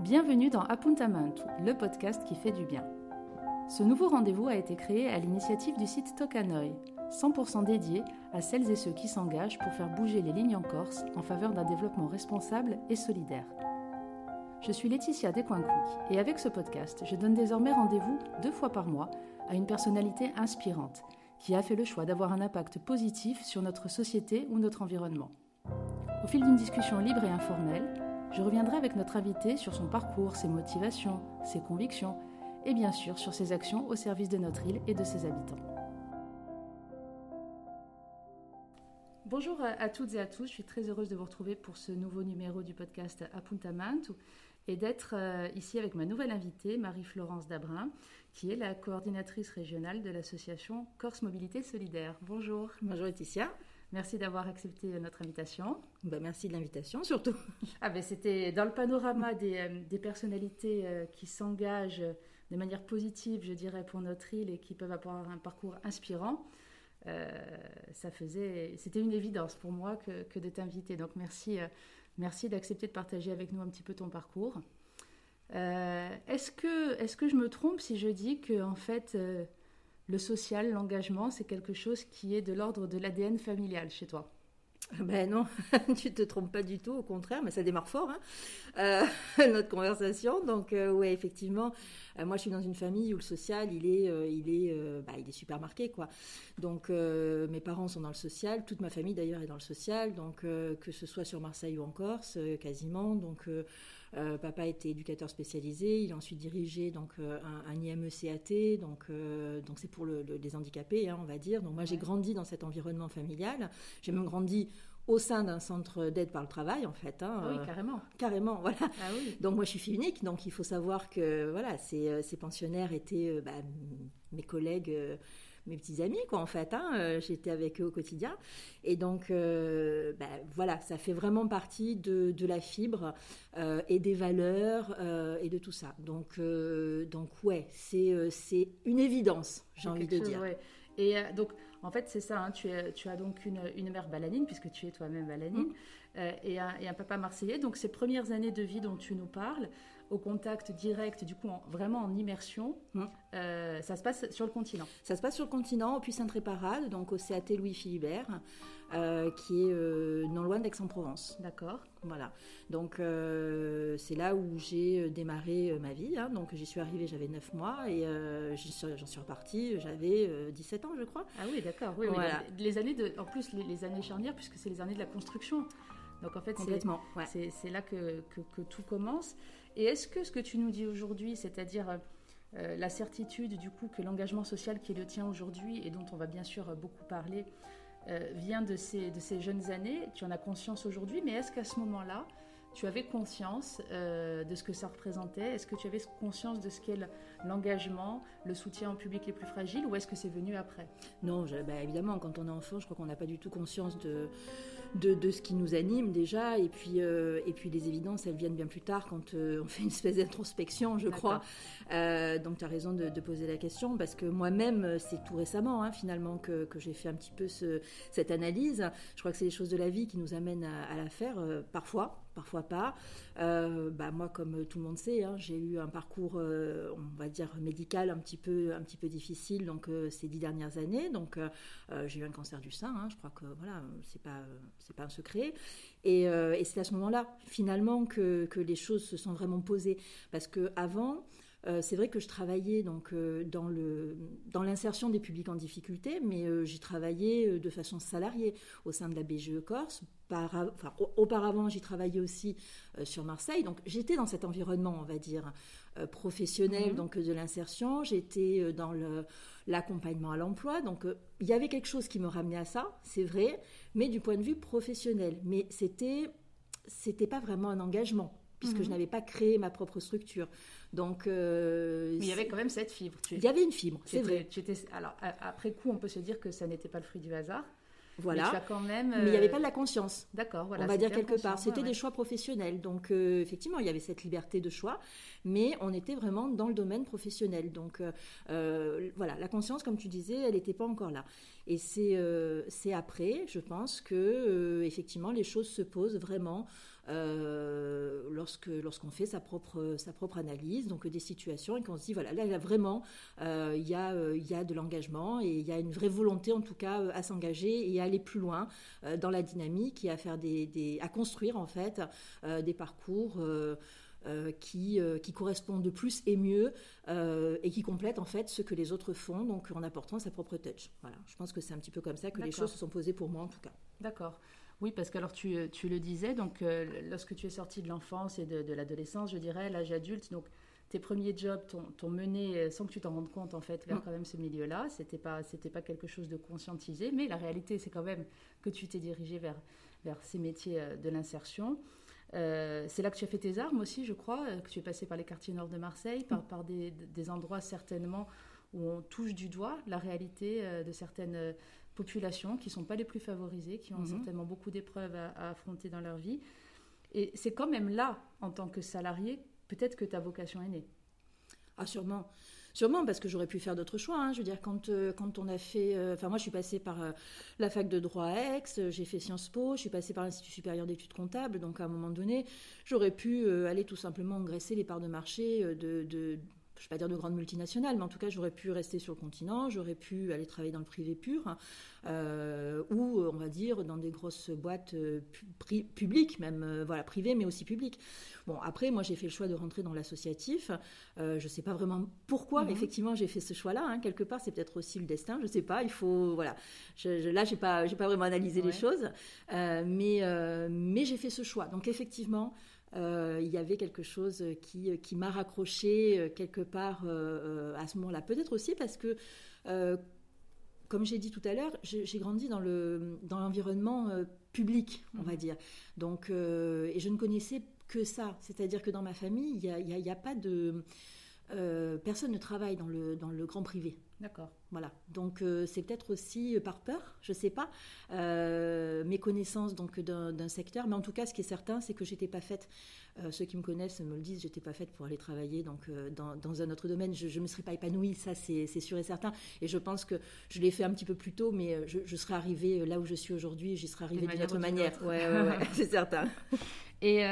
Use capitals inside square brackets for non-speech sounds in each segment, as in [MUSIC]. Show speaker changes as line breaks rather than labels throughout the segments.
Bienvenue dans Apuntamento, le podcast qui fait du bien. Ce nouveau rendez-vous a été créé à l'initiative du site Tokanoi, 100% dédié à celles et ceux qui s'engagent pour faire bouger les lignes en Corse en faveur d'un développement responsable et solidaire. Je suis Laetitia Descoincouk et avec ce podcast, je donne désormais rendez-vous deux fois par mois à une personnalité inspirante qui a fait le choix d'avoir un impact positif sur notre société ou notre environnement. Au fil d'une discussion libre et informelle, je reviendrai avec notre invité sur son parcours, ses motivations, ses convictions et bien sûr sur ses actions au service de notre île et de ses habitants. Bonjour à toutes et à tous, je suis très heureuse de vous retrouver pour ce nouveau numéro du podcast Apuntamento et d'être euh, ici avec ma nouvelle invitée, Marie-Florence Dabrin, qui est la coordinatrice régionale de l'association Corse Mobilité Solidaire. Bonjour.
Bonjour Laetitia.
Merci d'avoir accepté notre invitation.
Ben, merci de l'invitation surtout.
Ah ben, C'était dans le panorama des, euh, des personnalités euh, qui s'engagent de manière positive, je dirais, pour notre île et qui peuvent avoir un parcours inspirant. ça faisait, c'était une évidence pour moi que, que de t'inviter. Donc merci Merci d'accepter de partager avec nous un petit peu ton parcours. Euh, est-ce que, est que je me trompe si je dis que en fait euh, le social, l'engagement, c'est quelque chose qui est de l'ordre de l'ADN familial chez toi
ben non, [LAUGHS] tu te trompes pas du tout, au contraire, mais ça démarre fort, hein, euh, [LAUGHS] notre conversation. Donc euh, ouais, effectivement, euh, moi je suis dans une famille où le social, il est, il est, bah, il est super marqué, quoi. Donc mes parents sont dans le social, toute ma famille d'ailleurs est dans le social, donc que ce soit sur Marseille ou en Corse, quasiment. Donc papa était éducateur spécialisé, il a ensuite dirigé donc un, un IME-CAT, donc donc c'est pour le, les handicapés, hein, on va dire. Donc moi j'ai grandi dans cet environnement familial, j'ai même grandi au sein d'un centre d'aide par le travail, en fait.
Hein, ah oui, carrément.
carrément, [LAUGHS] voilà. Ah donc moi, je suis fille unique, donc il faut savoir que voilà, ces, euh, ces pensionnaires étaient euh, bah, mes collègues. Euh, mes petits amis, quoi, en fait. Hein, J'étais avec eux au quotidien. Et donc, bah, voilà, ça fait vraiment partie de, de la fibre et des valeurs et de tout ça. Donc, donc ouais, c'est une évidence, j'ai envie de dire.
Et donc, en fait, c'est ça, hein, tu, tu, as donc une, une, mère balanine, puisque tu es toi-même balanine, mm. euh, et, un, et, un, papa marseillais. Donc, ces premières années de vie dont tu nous parles, au contact direct, du coup, vraiment en immersion, mm. euh, ça se passe sur le continent
Ça se passe sur le continent, au Puy-Saint-Tréparade, donc au CAT Louis Philibert, euh, qui est non loin d'Aix-en-Provence.
D'accord.
Voilà. Donc, c'est là où j'ai démarré ma vie. Hein. Donc, j'y suis arrivée, j'avais 9 mois, et j'en suis repartie, j'avais 17 ans, je crois.
Ah oui, d'accord. Oui, les, années de, en plus les, années charnières, puisque c'est les années de la construction. Donc en fait, c'est là que, que, tout commence. Et est-ce que ce que tu nous dis aujourd'hui, c'est-à-dire euh, la certitude du coup que l'engagement social qui le tien aujourd'hui et dont on va bien sûr beaucoup parler, euh, vient de ces, de ces jeunes années, tu en as conscience aujourd'hui, mais est-ce qu'à ce, moment-là, tu avais conscience euh, de ce que ça représentait? Est-ce que tu avais conscience de ce qu'est l'engagement, le soutien au public les plus fragiles, ou est-ce que c'est venu après?
Non, bah, évidemment, quand on est enfant, je crois qu'on n'a pas du tout conscience de, de, ce qui nous anime déjà, et puis, euh, et puis les évidences, elles viennent bien plus tard quand euh, on fait une espèce d'introspection, je crois. donc tu as raison de, poser la question, parce que moi-même, c'est tout récemment, hein, finalement, que, que j'ai fait un petit peu ce, cette analyse. Je crois que c'est les choses de la vie qui nous amènent à, à la faire, parfois parfois pas. Euh, bah, moi, comme tout le monde sait, hein, j'ai eu un parcours, euh, on va dire médical un petit peu, un petit peu difficile. Donc euh, ces dix dernières années, donc j'ai eu un cancer du sein. Hein, je crois que voilà, c'est pas, pas un secret. Et, et c'est à ce moment-là, finalement, que, que, les choses se sont vraiment posées, parce que avant. C'est vrai que je travaillais donc dans le dans l'insertion des publics en difficulté, mais j'ai travaillé de façon salariée au sein de la BGE Corse auparavant, j'ai travaillé aussi euh, sur Marseille, donc j'étais dans cet environnement, on va dire, euh, professionnel, mhm. donc de l'insertion. J'étais euh, dans l'accompagnement à l'emploi, donc il y avait quelque chose qui me ramenait à ça, c'est vrai, mais du point de vue professionnel. Mais c'était, c'était pas vraiment un engagement puisque je mhm. n'avais pas créé ma propre structure. Donc,
mais il y avait quand même cette fibre.
il y avait une fibre, c'est vrai.
alors après coup, on peut se dire que ça n'était pas le fruit du hasard.
Voilà.
Mais, quand même,
il n'y avait pas de la conscience.
D'accord,
voilà. On va dire quelque part. C'était des choix professionnels. Donc, euh, effectivement, il y avait cette liberté de choix, mais on était vraiment dans le domaine professionnel. Donc, euh, euh, voilà, la conscience, comme tu disais, elle n'était pas encore là. Et c'est après, je pense, que effectivement les choses se posent vraiment euh, lorsque lorsqu'on fait sa propre sa propre analyse donc des situations et qu'on se dit voilà là, vraiment euh, il y a euh, il y a de l'engagement et il y a une vraie volonté en tout cas à s'engager et à aller plus loin dans la dynamique et à faire des, à construire en fait des parcours qui, qui, correspondent de plus et mieux et qui complètent en fait ce que les autres font, donc en apportant sa propre touch. Voilà, je pense que c'est un petit peu comme ça que les choses se sont posées pour moi en tout cas.
D'accord. Oui, parce que alors tu, tu le disais, donc euh, lorsque tu es sorti de l'enfance et de, l'adolescence, je dirais, l'âge adulte, donc tes premiers jobs t'ont mené euh, sans que tu t'en rendes compte en fait vers mm. quand même ce milieu-là. C'était pas c'était pas quelque chose de conscientisé, mais la réalité c'est quand même que tu t'es dirigé vers vers ces métiers euh, de l'insertion. c'est là que tu as fait tes armes aussi, je crois, que tu es passé par les quartiers nord de Marseille, par, mm. par des, des, endroits certainement où on touche du doigt la réalité de certaines populations qui ne sont pas les plus favorisées, qui ont mhm. certainement beaucoup d'épreuves à, affronter dans leur vie. Et c'est quand même là, en tant que salarié, peut-être que ta vocation est née.
Ah, sûrement. Sûrement, parce que j'aurais pu faire d'autres choix. Hein. Je veux dire, quand, euh, quand on a fait. Euh, enfin, moi, je suis passée par euh, la fac de droit à Aix, j'ai fait Sciences Po, je suis passée par l'Institut supérieur d'études comptables. Donc, à un moment donné, j'aurais pu aller tout simplement engraisser les parts de marché de, de je ne vais pas dire de grandes multinationales, mais en tout cas, j'aurais pu rester sur le continent, j'aurais pu aller travailler dans le privé pur, euh, ou on va dire dans des grosses boîtes euh, publiques, même euh, voilà privées, mais aussi publiques. Bon, après, moi, j'ai fait le choix de rentrer dans l'associatif. je ne sais pas vraiment pourquoi, mais mhm. effectivement, j'ai fait ce choix-là. Hein. Quelque part, c'est peut-être aussi le destin. Je ne sais pas. Il faut, voilà. Je, là, j'ai pas, j'ai pas vraiment analysé les choses, mais mais j'ai fait ce choix. Donc, effectivement. Euh, il y avait quelque chose qui, qui m'a raccroché euh, quelque part euh, à ce moment-là. Peut-être aussi parce que, comme j'ai dit tout à l'heure, j'ai grandi dans l'environnement dans public, on va mmh. dire. Donc, et je ne connaissais que ça. C'est-à-dire que dans ma famille, il n'y a, a, a, pas de... personne ne travaille dans le, dans le grand privé.
D'accord.
Voilà. Donc euh, c'est peut-être aussi euh, par peur, je ne sais pas, euh, mes connaissances donc d'un secteur, mais en tout cas ce qui est certain, c'est que j'étais pas faite. ceux qui me connaissent me le disent, j'étais pas faite pour aller travailler donc dans, un autre domaine. Je ne me serais pas épanouie, ça c'est sûr et certain. Et je pense que je l'ai fait un petit peu plus tôt, mais je, serais arrivée là où je suis aujourd'hui, j'y serais arrivée d'une autre manière. Ouais, ouais, ouais [LAUGHS] c'est certain.
Et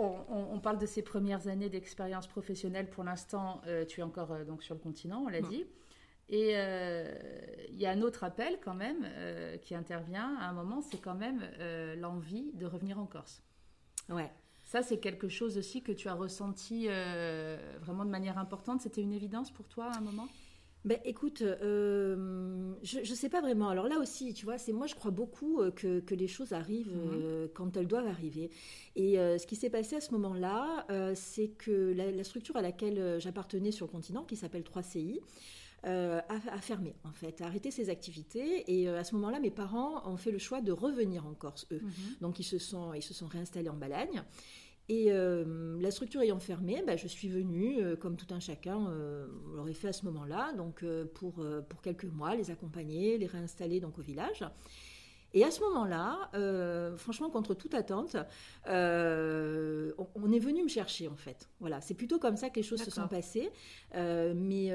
on, parle de ces premières années d'expérience professionnelle. Pour l'instant, euh, tu es encore euh, donc sur le continent, on l'a dit. Et euh, il y a un autre appel quand même qui intervient à un moment, c'est quand même l'envie de revenir en Corse.
Ouais.
Ça, c'est quelque chose aussi que tu as ressenti vraiment de manière importante. C'était une évidence pour toi à un moment?
Ben, écoute, euh, je ne sais pas vraiment. Alors là aussi, tu vois, c'est moi je crois beaucoup euh, que, que les choses arrivent mhm. euh, quand elles doivent arriver. Et ce qui s'est passé à ce moment-là, c'est que la, structure à laquelle j'appartenais sur le continent, qui s'appelle 3CI, a, fermé en fait, a arrêté ses activités. Et à ce moment-là, mes parents ont fait le choix de revenir en Corse, eux. Mhm. Donc ils se sont, ils se sont réinstallés en Balagne. Et euh, la structure ayant fermé, bah, je suis venue, euh, comme tout un chacun euh, l'aurait fait à ce moment-là, donc pour, pour quelques mois, les accompagner, les réinstaller donc au village. Et à ce moment-là, franchement, contre toute attente, on, est venu me chercher en fait. Voilà, c'est plutôt comme ça que les choses se sont passées, mais,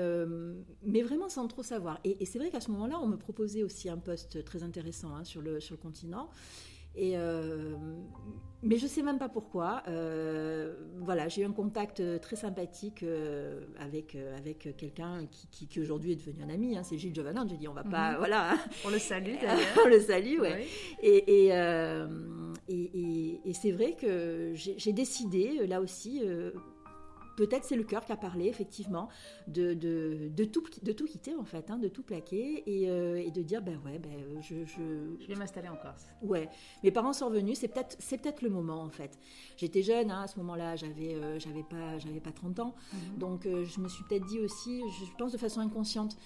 mais vraiment sans trop savoir. Et, c'est vrai qu'à ce moment-là, on me proposait aussi un poste très intéressant hein, sur, le, sur le continent. Et euh, mais je sais même pas pourquoi. Euh, voilà, j'ai eu un contact très sympathique euh, avec avec quelqu'un qui, qui, aujourd'hui est devenu un ami. Hein, c'est Gilles Giovannin. J'ai dit on va pas, mhm. voilà.
On le salue [LAUGHS] d'ailleurs.
on le salue, ouais. Et et, et, et c'est vrai que j'ai décidé là aussi peut-être c'est le cœur qui a parlé, effectivement, de, de, de, tout, de tout quitter, en fait, hein, de tout plaquer et, euh, et, de dire, ben ouais, ben, je,
je... vais m'installer en Corse.
Ouais, mes parents sont revenus, c'est peut-être c'est peut-être le moment, en fait. J'étais jeune, hein, à ce moment-là, j'avais euh, j'avais pas, pas 30 ans, mhm. donc euh, je me suis peut-être dit aussi, je pense de façon inconsciente,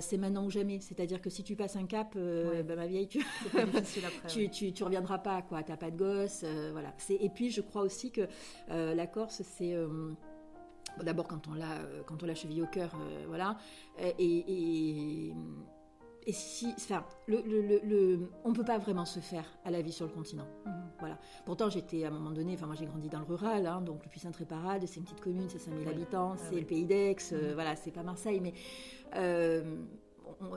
c'est maintenant ou jamais. C'est-à-dire que si tu passes un cap, ben, ma vieille, tu... [LAUGHS] tu, tu, tu, reviendras pas, quoi, t'as pas de gosse, voilà. Et puis, je crois aussi que la Corse, c'est D'abord quand on l'a euh, quand on l'a cheville au cœur, euh, voilà. Et, et, si, enfin, le, le, le, on peut pas vraiment se faire à la vie sur le continent. Mhm. Voilà. Pourtant, j'étais à un moment donné, enfin moi j'ai grandi dans le rural, hein, donc le puissant Tréparade, c'est une petite commune, c'est 5000 habitants, ah c'est le pays d'Aix, euh, mhm. voilà, c'est pas Marseille, mais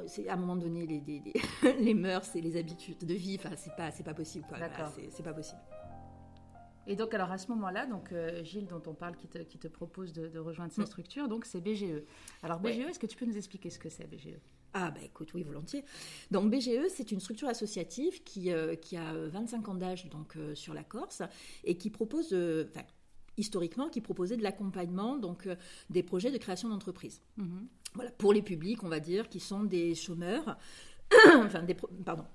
c'est à un moment donné les, [LAUGHS] les, mœurs et les habitudes de vie. Enfin, c'est pas, c'est pas possible. D'accord. c'est pas possible.
Et donc, alors à ce moment-là, donc euh, Gilles, dont on parle, qui te, qui te propose de, rejoindre cette mm. structure, donc c'est BGE. Alors BGE, est-ce que tu peux nous expliquer ce que c'est BGE
ah bah écoute, oui, volontiers. Donc BGE, c'est une structure associative qui, euh, qui a 25 ans d'âge donc euh, sur la Corse et qui propose, historiquement, qui proposait de l'accompagnement donc des projets de création d'entreprise. Mm-hmm. Voilà, pour les publics, on va dire, qui sont des chômeurs, [COUGHS] enfin des, pardon,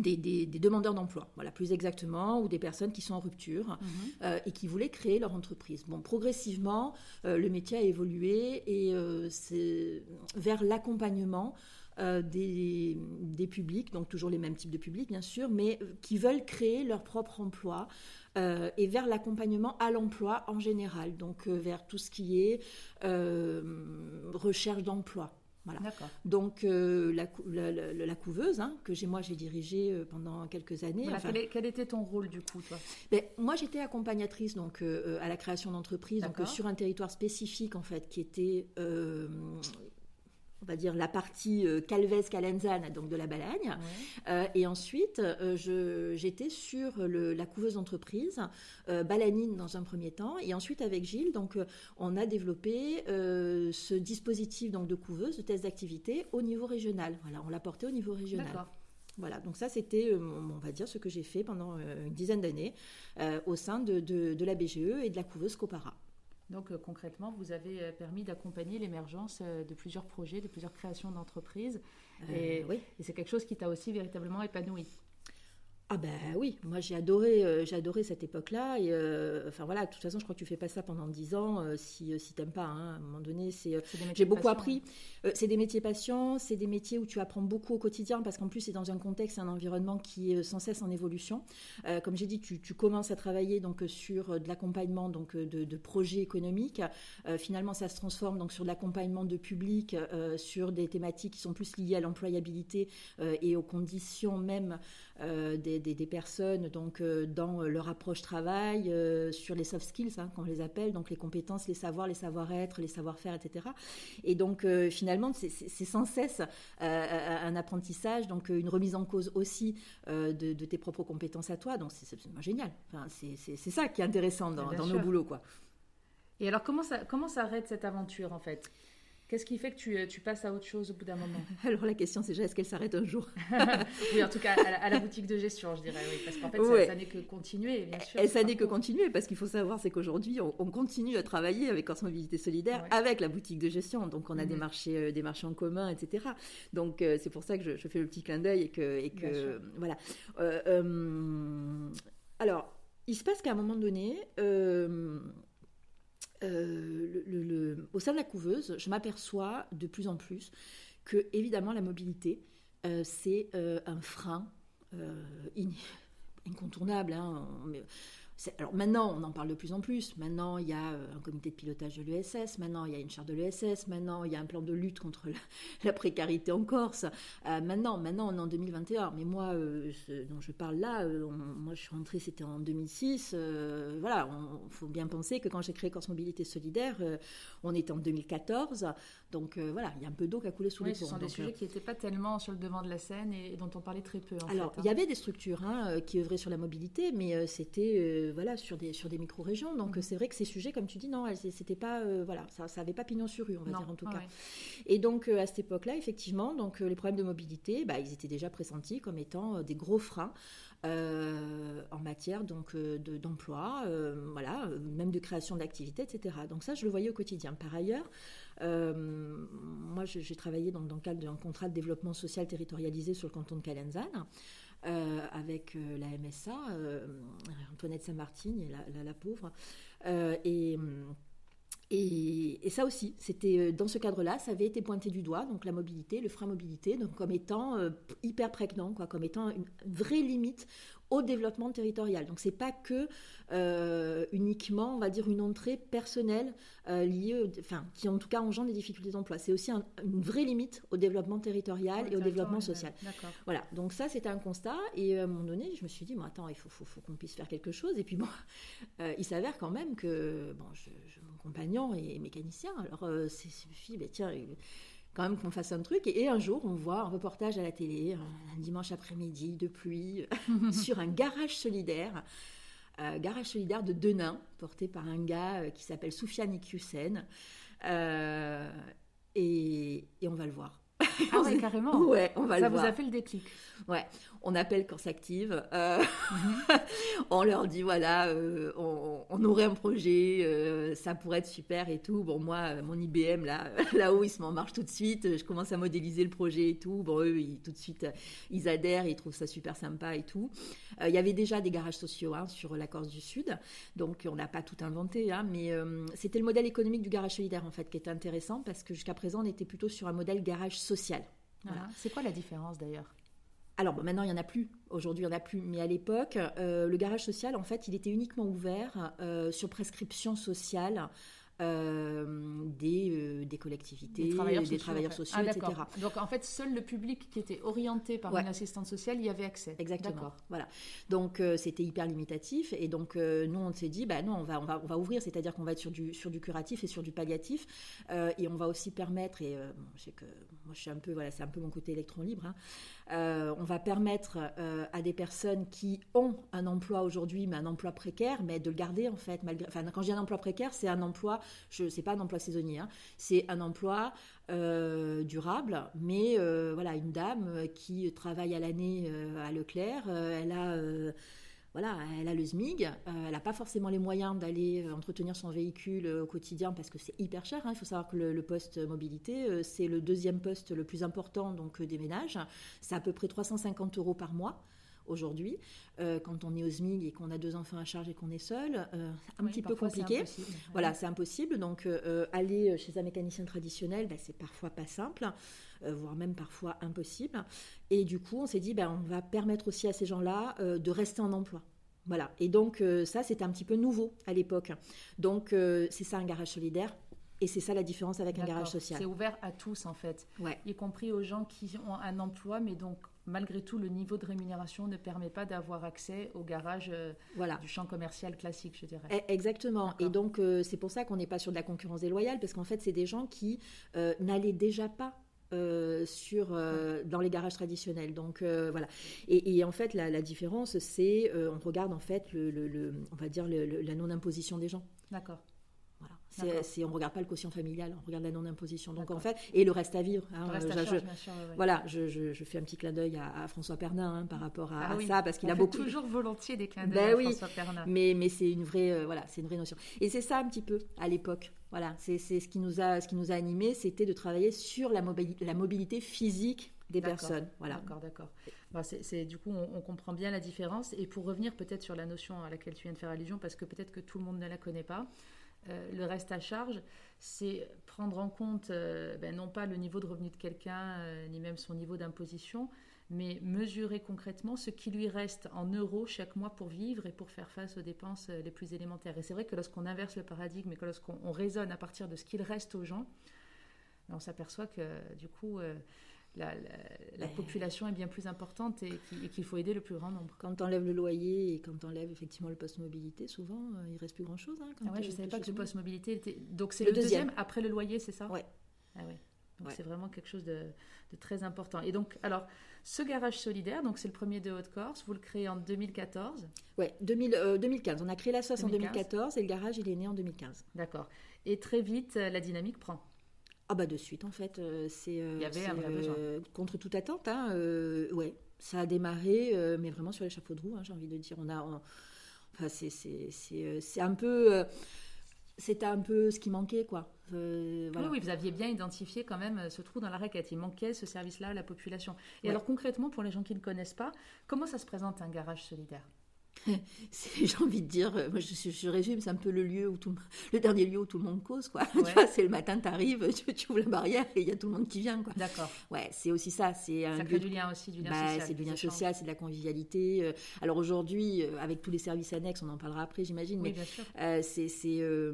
des, demandeurs d'emploi, voilà plus exactement, ou des personnes qui sont en rupture mhm. euh, et qui voulaient créer leur entreprise. Bon, progressivement, euh, le métier a évolué et euh, c'est vers l'accompagnement des, des, publics, donc toujours les mêmes types de publics bien sûr, mais qui veulent créer leur propre emploi. et vers l'accompagnement à l'emploi en général, donc vers tout ce qui est recherche d'emploi. Voilà. Donc euh, la, couveuse hein, que j'ai moi j'ai dirigée euh, pendant quelques années.
quel, était ton rôle du coup toi?
Ben, Moi j'étais accompagnatrice donc euh, à la création d'entreprises donc sur un territoire spécifique en fait qui était on va dire la partie euh, Calvez Calenzane, donc de la Balagne. Euh, et ensuite, euh, j'étais sur la couveuse entreprise, Balanine dans un premier temps. Et ensuite, avec Gilles, donc, on a développé ce dispositif donc, de couveuse, de test d'activité au niveau régional. Voilà, on l'a porté au niveau régional. Voilà, donc ça c'était, on va dire, ce que j'ai fait pendant une dizaine d'années au sein de, de, la BGE et de la couveuse Copara.
Donc euh, concrètement, vous avez euh, permis d'accompagner l'émergence euh, de plusieurs projets, de plusieurs créations d'entreprises. et, et c'est quelque chose qui t'a aussi véritablement épanoui.
Ah ben oui, moi j'ai adoré, euh, j'ai adoré cette époque-là. Et euh, enfin voilà, de toute façon, je crois que tu fais pas ça pendant dix ans euh, si si t'aimes pas. Hein, à un moment donné, c'est j'ai beaucoup appris. c'est des métiers patients, c'est des métiers où tu apprends beaucoup au quotidien parce qu'en plus c'est dans un contexte, un environnement qui est sans cesse en évolution. comme j'ai dit, tu, tu, commences à travailler donc sur de l'accompagnement donc de, de, projets économiques. finalement, ça se transforme donc sur de l'accompagnement de public, sur des thématiques qui sont plus liées à l'employabilité et aux conditions même euh, des, personnes donc euh, dans leur approche travail, euh, sur les soft skills, hein, qu'on les appelle, donc les compétences, les savoirs, les savoir-être, les savoir-faire, etc. Et donc finalement, c'est sans cesse un apprentissage, donc une remise en cause aussi de, tes propres compétences à toi. Donc c'est absolument génial. Enfin, c'est ça qui est intéressant dans, nos boulots, quoi.
Et alors comment ça comment s'arrête cette aventure en fait? Qu'est-ce qui fait que tu, tu, passes à autre chose au bout d'un moment [LAUGHS]
Alors la question c'est déjà est-ce qu'elle s'arrête un jour [LAUGHS]
Oui, en tout cas à la, boutique de gestion, je dirais, oui, parce qu'en fait ça, n'est que continuer, bien sûr.
Et ça n'est que continuer, parce qu'il faut savoir c'est qu'aujourd'hui on, continue à travailler avec Corse Mobilité Solidaire, avec la boutique de gestion, donc on a des mhm. marchés, euh, des marchés en commun, etc. Donc euh, c'est pour ça que je, fais le petit clin d'œil et que, et que voilà. Euh, alors il se passe qu'à un moment donné euh, au sein de la couveuse, je m'aperçois de plus en plus que, évidemment, la mobilité, euh, c'est euh, un frein [LAUGHS] incontournable. Hein, alors maintenant, on en parle de plus en plus. Maintenant, il y a euh, un comité de pilotage de l'ESS. Maintenant, il y a une charte de l'ESS. Maintenant, il y a un plan de lutte contre la, [LAUGHS] précarité en Corse. Euh, maintenant, maintenant, on est en 2021. Mais moi, euh, ce dont je parle là, moi, je suis rentrée, c'était en 2006. voilà, il faut bien penser que quand j'ai créé Corse Mobilité Solidaire, on était en 2014. Donc voilà, il y a un peu d'eau qui a coulé sous les ponts.
Ce sont des sujets qui n'étaient pas tellement sur le devant de la scène et, dont on parlait très peu.
alors, il y hein. avait des structures hein, qui œuvraient sur la mobilité, mais c'était voilà, sur des, sur des micro-régions. Donc, mhm. c'est vrai que ces sujets, comme tu dis, non, c'était pas, euh, voilà, ça n'avait pas pignon sur rue, on va dire en tout cas. Et donc, euh, à cette époque-là, effectivement, donc, euh, les problèmes de mobilité, bah, ils étaient déjà pressentis comme étant des gros freins. en matière donc d'emploi, voilà, même de création d'activités, etc. Donc ça, je le voyais au quotidien. Par ailleurs, moi, j'ai travaillé donc, dans le cadre d'un contrat de développement social territorialisé sur le canton de Calenzane. Euh, avec euh, la MSA, euh, Antoinette Saint-Martin, la, la, pauvre. et. Et, ça aussi, c'était dans ce cadre-là, ça avait été pointé du doigt, donc la mobilité, le frein mobilité, donc comme étant hyper prégnant, quoi, comme étant une vraie limite au développement territorial. Donc c'est pas que euh, uniquement, on va dire, une entrée personnelle euh, liée, enfin, qui en tout cas engendre des difficultés d'emploi. C'est aussi une vraie limite au développement territorial et au développement social. Voilà. Donc ça, c'était un constat. Et à un moment donné, je me suis dit, bon, attends, il faut, faut, qu'on puisse faire quelque chose. Et puis bon, [LAUGHS] euh, il s'avère quand même que, bon, je, mon compagnon est mécanicien. Alors c'est, c'est fille, ben, tiens quand même qu'on fasse un truc. Et, un jour, on voit un reportage à la télé, un dimanche après-midi de pluie, [LAUGHS] sur un garage solidaire. Euh, garage solidaire de Denain, porté par un gars euh, qui s'appelle Soufiane Iqiyoussen. Euh, et, et on va le voir.
Ah ouais, carrément. [LAUGHS]
Ouais, on va
Ça
le voir.
vous a fait le déclic.
Ouais, on appelle quand ça active. Euh, [LAUGHS] on leur dit voilà, euh, on, on aurait un projet, euh, ça pourrait être super et tout. Bon, moi, mon IBM là, [LAUGHS] là-haut, il se met en marche tout de suite. Je commence à modéliser le projet et tout. Bon, eux, ils, tout de suite, ils adhèrent, ils trouvent ça super sympa et tout. Il y avait déjà des garages sociaux hein, sur la Corse du Sud, donc on n'a pas tout inventé, hein, mais c'était le modèle économique du garage solidaire en fait qui était intéressant parce que jusqu'à présent, on était plutôt sur un modèle garage social. Voilà.
Voilà. C'est quoi la différence d'ailleurs?
Alors bon, maintenant il n'y en a plus. Aujourd'hui il n'y en a plus. Mais à l'époque, euh, le garage social, en fait, il était uniquement ouvert euh, sur prescription sociale euh, des, des collectivités,
Des travailleurs
des
sociaux.
travailleurs
en fait.
sociaux,
Ah,
etc.
Donc en fait, seul le public qui était orienté par
Ouais.
une assistante sociale y avait accès.
Exactement. Voilà. Donc euh, c'était hyper limitatif et donc euh, nous on s'est dit bah non on va on va on va ouvrir c'est-à-dire qu'on va être sur du sur du curatif et sur du palliatif et on va aussi permettre et bon, je sais que moi je suis un peu voilà c'est un peu mon côté électron libre hein. Euh, on va permettre euh, à des personnes qui ont un emploi aujourd'hui mais un emploi précaire mais de le garder en fait quand je dis un emploi précaire c'est un emploi je c'est pas un emploi saisonnier hein. c'est un emploi euh, durable, mais voilà, une dame qui travaille à l'année à Leclerc, elle a voilà, elle a le SMIG, euh, elle n'a pas forcément les moyens d'aller euh, entretenir son véhicule euh, au quotidien parce que c'est hyper cher. hein. Il faut savoir que le, le poste mobilité, c'est le deuxième poste le plus important donc des ménages. C'est à peu près 350 euros par mois aujourd'hui. Euh, quand on est au SMIG et qu'on a deux enfants à charge et qu'on est seul, euh, un
Oui,
petit peu compliqué. Voilà, c'est impossible. Donc, euh, aller chez un mécanicien traditionnel, ben, c'est parfois pas simple, voire même parfois impossible. Et du coup, on s'est dit, ben, on va permettre aussi à ces gens-là euh, de rester en emploi. Voilà. Et donc, euh, ça, c'était un petit peu nouveau à l'époque. Donc, euh, c'est ça un garage solidaire. Et c'est ça la différence avec un garage social.
C'est ouvert à tous en fait,
Ouais.
y compris aux gens qui ont un emploi, mais donc malgré tout le niveau de rémunération ne permet pas d'avoir accès au garage euh,
Voilà.
du champ commercial classique, je dirais.
Eh, Exactement. Et donc, euh, c'est pour ça qu'on n'est pas sur de la concurrence déloyale, parce qu'en fait, c'est des gens qui euh, n'allaient déjà pas. Euh, sur euh, dans les garages traditionnels. Donc euh, voilà. Et, en fait la, différence c'est on regarde en fait le, on va dire la non imposition des gens.
D'accord.
C'est, on regarde pas le quotient familial on regarde la non imposition donc en fait et le reste à vivre hein,
Le reste à
je-
charge, bien sûr, ouais, ouais.
voilà je, je- je fais un petit clin d'œil à, à François Pernin hein, par rapport à,
Ah
à
oui.
ça parce qu'il a
fait
beaucoup
toujours volontiers des clins d'œil
Ben
à
oui.
François Pernin.
mais, mais c'est une vraie euh, voilà c'est une vraie notion et c'est ça un petit peu à l'époque voilà c'est, c'est ce qui nous a ce qui nous a animé c'était de travailler sur la, la mobilité physique des personnes voilà
D'accord, d'accord. Bah, c'est, c'est- du coup, on, on comprend bien la différence. Et pour revenir peut-être sur la notion à laquelle tu viens de faire allusion, parce que peut-être que tout le monde ne la connaît pas, euh, le reste à charge, c'est prendre en compte euh, ben, non pas le niveau de revenu de quelqu'un, euh, ni même son niveau d'imposition, mais mesurer concrètement ce qui lui reste en euros chaque mois pour vivre et pour faire face aux dépenses les plus élémentaires. Et c'est vrai que lorsqu'on inverse le paradigme et que lorsqu'on on raisonne à partir de ce qu'il reste aux gens, ben, on s'aperçoit que du coup, la, la- la
Ben.
population est bien plus importante et qu'il faut aider le plus grand nombre.
quand on enlève le loyer et quand on enlève effectivement le poste mobilité souvent euh, il reste plus grand chose hein, quand,
Ah ouais, je ne savais pas que le poste mobilité était. Donc c'est
Le
le, deuxième.
deuxième.
après le loyer, c'est ça?
Ouais.
Ah ouais. Donc
Ouais.
c'est vraiment quelque chose de, de très important. Et donc, alors, ce garage solidaire, donc c'est le premier de Haute-Corse, vous le créez en 2014.
ouais 2000, euh, 2015 on a créé la SOS en
2015.
2014 et le garage il est né en 2015
D'accord. Et très vite, euh, la dynamique prend.
Ah bah de suite en fait, euh, c'est euh,
Il y avait
c'est,
un vrai besoin.
contre toute attente. Hein, euh, ouais, ça a démarré, euh, mais vraiment sur l'échafaud de roue. hein, J'ai envie de dire, on a, on- enfin c'est c'est c'est euh, c'est un peu, euh, c'était un peu ce qui manquait quoi. Euh, voilà.
Oui, oui, vous aviez bien identifié quand même euh, ce trou dans la raquette. Il manquait ce service-là à la population. Et
Ouais.
alors concrètement, pour les gens qui ne connaissent pas, comment ça se présente un garage solidaire? [LAUGHS]
J'ai envie de dire, euh, moi je, résume, c'est un peu le lieu où tout, le- dernier lieu où tout le monde cause quoi. [LAUGHS]
Ouais.
tu vois, c'est le matin, t'arrives, [LAUGHS] tu, tu ouvres la barrière et il y a tout le monde qui vient quoi.
D'accord.
Ouais, c'est aussi ça, c'est un
Ça crée du lien aussi, du lien
Bah,
social.
c'est du lien social, c'est de la convivialité. euh. Alors aujourd'hui, euh, avec tous les services annexes, on en parlera après, j'imagine,
Oui,
mais euh, c'est c'est, euh,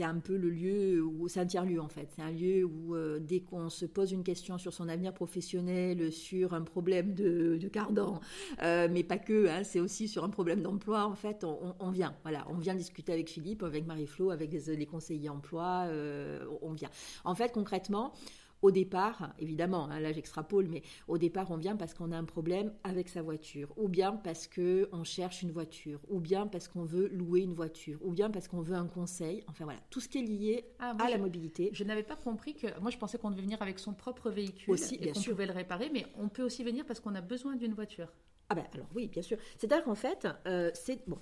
un peu le lieu où c'est un tiers-lieu en fait. C'est un lieu où euh, dès qu'on se pose une question sur son avenir professionnel, sur un problème de, de cardan, mais pas que, hein, c'est aussi sur un problème d'emploi, en fait, on, vient. Voilà, on vient discuter avec Philippe, avec Marie-Flo, avec les, les conseillers emploi, euh, on vient. En fait, concrètement, au départ, évidemment, hein, là j'extrapole, mais au départ on vient parce qu'on a un problème avec sa voiture, ou bien parce qu'on cherche une voiture, ou bien parce qu'on veut louer une voiture, ou bien parce qu'on veut un conseil, enfin voilà, tout ce qui est lié ah, à la mobilité.
Je n'avais pas compris que, moi je pensais qu'on devait venir avec son propre véhicule aussi, et qu'on pouvait le réparer, mais on peut aussi venir parce qu'on a besoin d'une voiture.
Ah ben alors oui, bien sûr. C'est-à-dire qu'en fait, euh, c'est bon,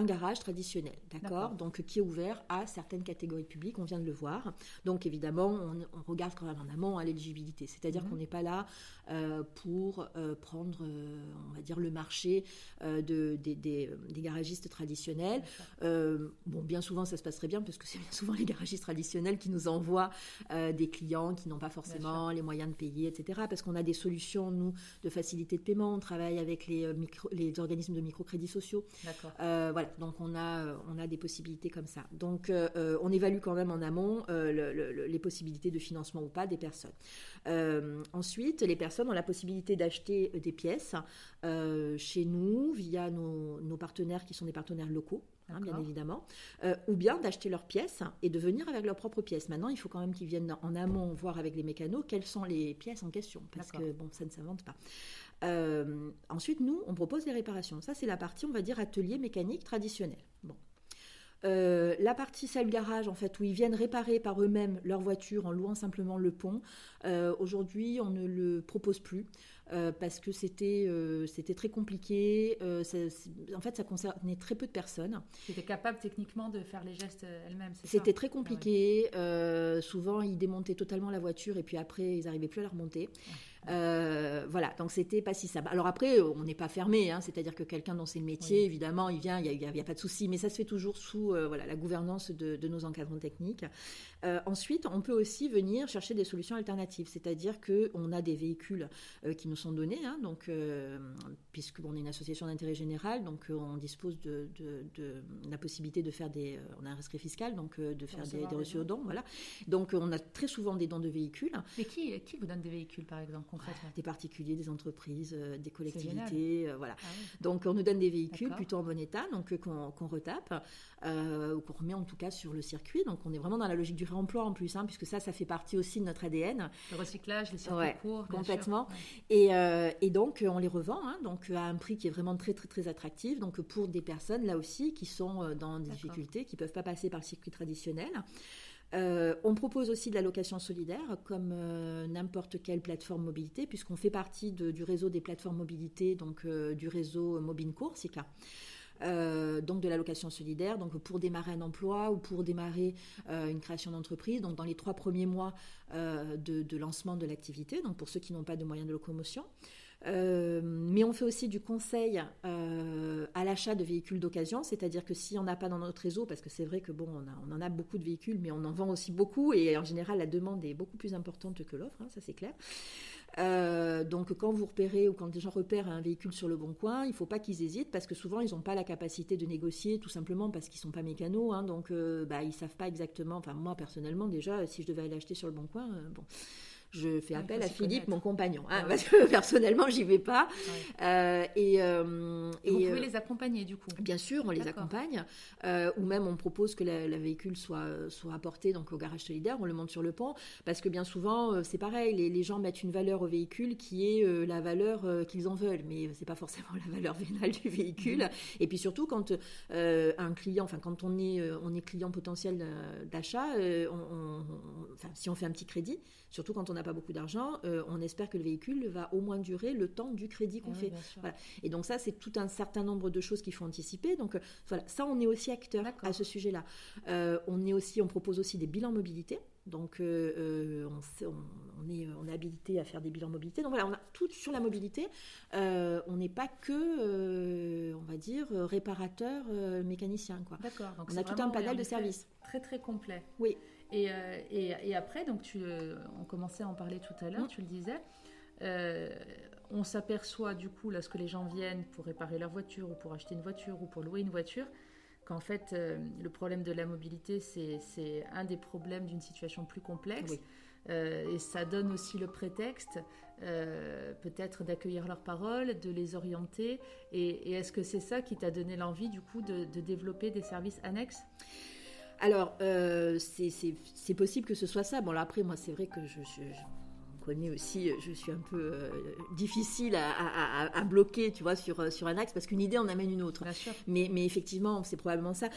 un garage traditionnel, d'accord Donc qui est ouvert à certaines catégories publiques, on vient de le voir. Donc évidemment, on, regarde quand même en amont à l'éligibilité, c'est-à-dire mhm. qu'on n'est pas là euh, pour euh, prendre, euh, on va dire, le marché de, des, garagistes traditionnels. bon, bien souvent, ça se passe très bien parce que c'est bien souvent les garagistes traditionnels qui nous envoient des clients qui n'ont pas forcément les moyens de payer, etc. Parce qu'on a des solutions, nous, de facilité de paiement. On travaille avec les, les organismes de microcrédits sociaux. voilà, donc on a, on a des possibilités comme ça. Donc on évalue quand même en amont les possibilités de financement ou pas des personnes. ensuite, les personnes ont la possibilité d'acheter des pièces euh, chez nous via nos, partenaires qui sont des partenaires locaux. Hein, bien évidemment, euh, ou bien d'acheter leurs pièces et de venir avec leurs propres pièces. Maintenant, il faut quand même qu'ils viennent en amont voir avec les mécanos quelles sont les pièces en question, parce que bon, ça ne s'invente pas. Euh, ensuite, nous, on propose les réparations. Ça, c'est la partie, on va dire, atelier mécanique traditionnel. Euh, la partie salle garage, en fait, où ils viennent réparer par eux-mêmes leur voiture en louant simplement le pont, euh, aujourd'hui, on ne le propose plus. Euh, parce que c'était c'était très compliqué. en fait, ça concernait très peu de personnes.
Qui étaient capables techniquement de faire les gestes elles-mêmes.
C'était très compliqué. souvent, ils démontaient totalement la voiture et puis après, ils n'arrivaient plus à la remonter. Euh, voilà, donc c'était pas si simple. Alors après, on n'est pas fermé, hein, c'est-à-dire que quelqu'un dont c'est le métier, évidemment, il vient, il n'y a, pas de souci, mais ça se fait toujours sous euh, voilà, la gouvernance de, nos encadrants techniques. Euh, ensuite, on peut aussi venir chercher des solutions alternatives, c'est-à-dire qu'on a des véhicules qui nous sont donnés, hein, donc, puisque on est une association d'intérêt général, donc on dispose de, la possibilité de faire des. on a un rescrit fiscal, donc de faire des, des reçus aux dons, voilà. Donc on a très souvent des dons de véhicules.
Mais qui, qui vous donne des véhicules, par exemple
des particuliers, des entreprises, euh, des collectivités, euh, voilà. Ah donc on nous donne des véhicules plutôt en bon état, donc euh, qu'on retape ou qu'on remet en tout cas sur le circuit. Donc on est vraiment dans la logique du réemploi en plus, hein, puisque ça, ça fait partie aussi de notre ADN.
Le recyclage, les circuits courts,
complètement. Et, et, donc on les revend, hein, donc à un prix qui est vraiment très très très attractif. Donc pour des personnes là aussi qui sont dans des difficultés, qui peuvent pas passer par le circuit traditionnel. Euh, on propose aussi de la location solidaire, comme euh, n'importe quelle plateforme mobilité, puisqu'on fait partie du réseau des plateformes mobilité, donc euh, du réseau Mobincourt, SICA. donc de la location solidaire, donc pour démarrer un emploi ou pour démarrer une création d'entreprise, donc dans les trois premiers mois de, de, lancement de l'activité, donc pour ceux qui n'ont pas de moyens de locomotion. Euh, mais on fait aussi du conseil euh, à l'achat de véhicules d'occasion, c'est-à-dire que si on n'a pas dans notre réseau, parce que c'est vrai que bon, on, en a beaucoup de véhicules, mais on en vend aussi beaucoup, et en général la demande est beaucoup plus importante que l'offre, hein, ça c'est clair. Euh, donc quand vous repérez ou quand des gens repèrent un véhicule sur le bon coin, il ne faut pas qu'ils hésitent parce que souvent ils n'ont pas la capacité de négocier tout simplement parce qu'ils ne sont pas mécanos, hein, donc bah, ils ne savent pas exactement, enfin moi personnellement déjà si je devais aller acheter sur le bon coin, bon je fais appel à Philippe, mon compagnon, hein, parce que [LAUGHS] personnellement, j'y vais pas.
Euh, et, euh, et, vous pouvez euh, les accompagner du coup.
Bien sûr, on les accompagne, ou même on propose que le véhicule soit soit apporté donc au garage solidaire, on le monte sur le pont, parce que bien souvent, c'est pareil, les, gens mettent une valeur au véhicule qui est la valeur qu'ils en veulent, mais c'est pas forcément [LAUGHS] la valeur vénale du véhicule. Mm-hmm. Et puis surtout quand un client, enfin quand on est on est client potentiel d'achat, si on fait un petit crédit, surtout quand on n'a pas beaucoup d'argent, euh, on espère que le véhicule va au moins durer le temps du crédit qu'on fait. Et donc ça, c'est tout un certain nombre de choses qu'il faut anticiper. Donc euh, voilà, ça, on est aussi acteur à ce sujet-là. Euh, on est aussi, on propose aussi des bilans mobilité. Donc, on, est, on est habilité à faire des bilans mobilité. Donc voilà, on a tout sur la mobilité. on n'est pas que, on va dire, réparateur, mécanicien.
D'accord.
On a tout un panel de services.
Très, très complet.
Oui.
Euh, et, et, après, donc tu, euh, on commençait à en parler tout à l'heure, mm. tu le disais. Euh, on s'aperçoit du coup, lorsque les gens viennent pour réparer leur voiture ou pour acheter une voiture ou pour louer une voiture, qu'en fait, le problème de la mobilité, c'est un des problèmes d'une situation plus complexe. et ça donne aussi le prétexte, peut-être, d'accueillir leurs paroles, de les orienter. Et, est-ce que c'est ça qui t'a donné l'envie, du coup, de, de développer des services annexes?
Alors, euh, c'est possible que ce soit ça. Bon, là, après, moi, c'est vrai que je, connaît aussi, je suis un peu difficile à, bloquer, tu vois, sur, sur un axe, parce qu'une idée en amène une autre. Mais, mais effectivement, c'est probablement ça.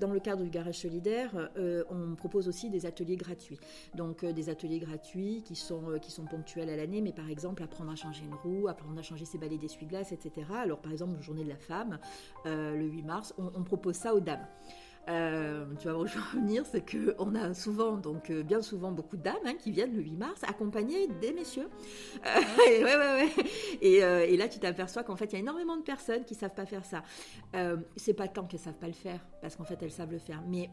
dans le cadre du garage solidaire, on propose aussi des ateliers gratuits. Donc des ateliers gratuits qui sont, qui sont ponctuels à l'année, mais par exemple apprendre à changer une roue, apprendre à changer ses balais d'essuie-glace, etc. Alors par exemple, journée de la femme, le 8 mars, on propose ça aux dames. Euh, tu vas voir où je venir, c'est qu'on a souvent, donc euh, bien souvent, beaucoup de dames hein, qui viennent le 8 mars accompagnées des messieurs. [LAUGHS] Euh. Et, là, tu t'aperçois qu'en fait, il y a énormément de personnes qui savent pas faire ça. c'est pas tant qu'elles savent pas le faire, parce qu'en fait, elles savent le faire. Mais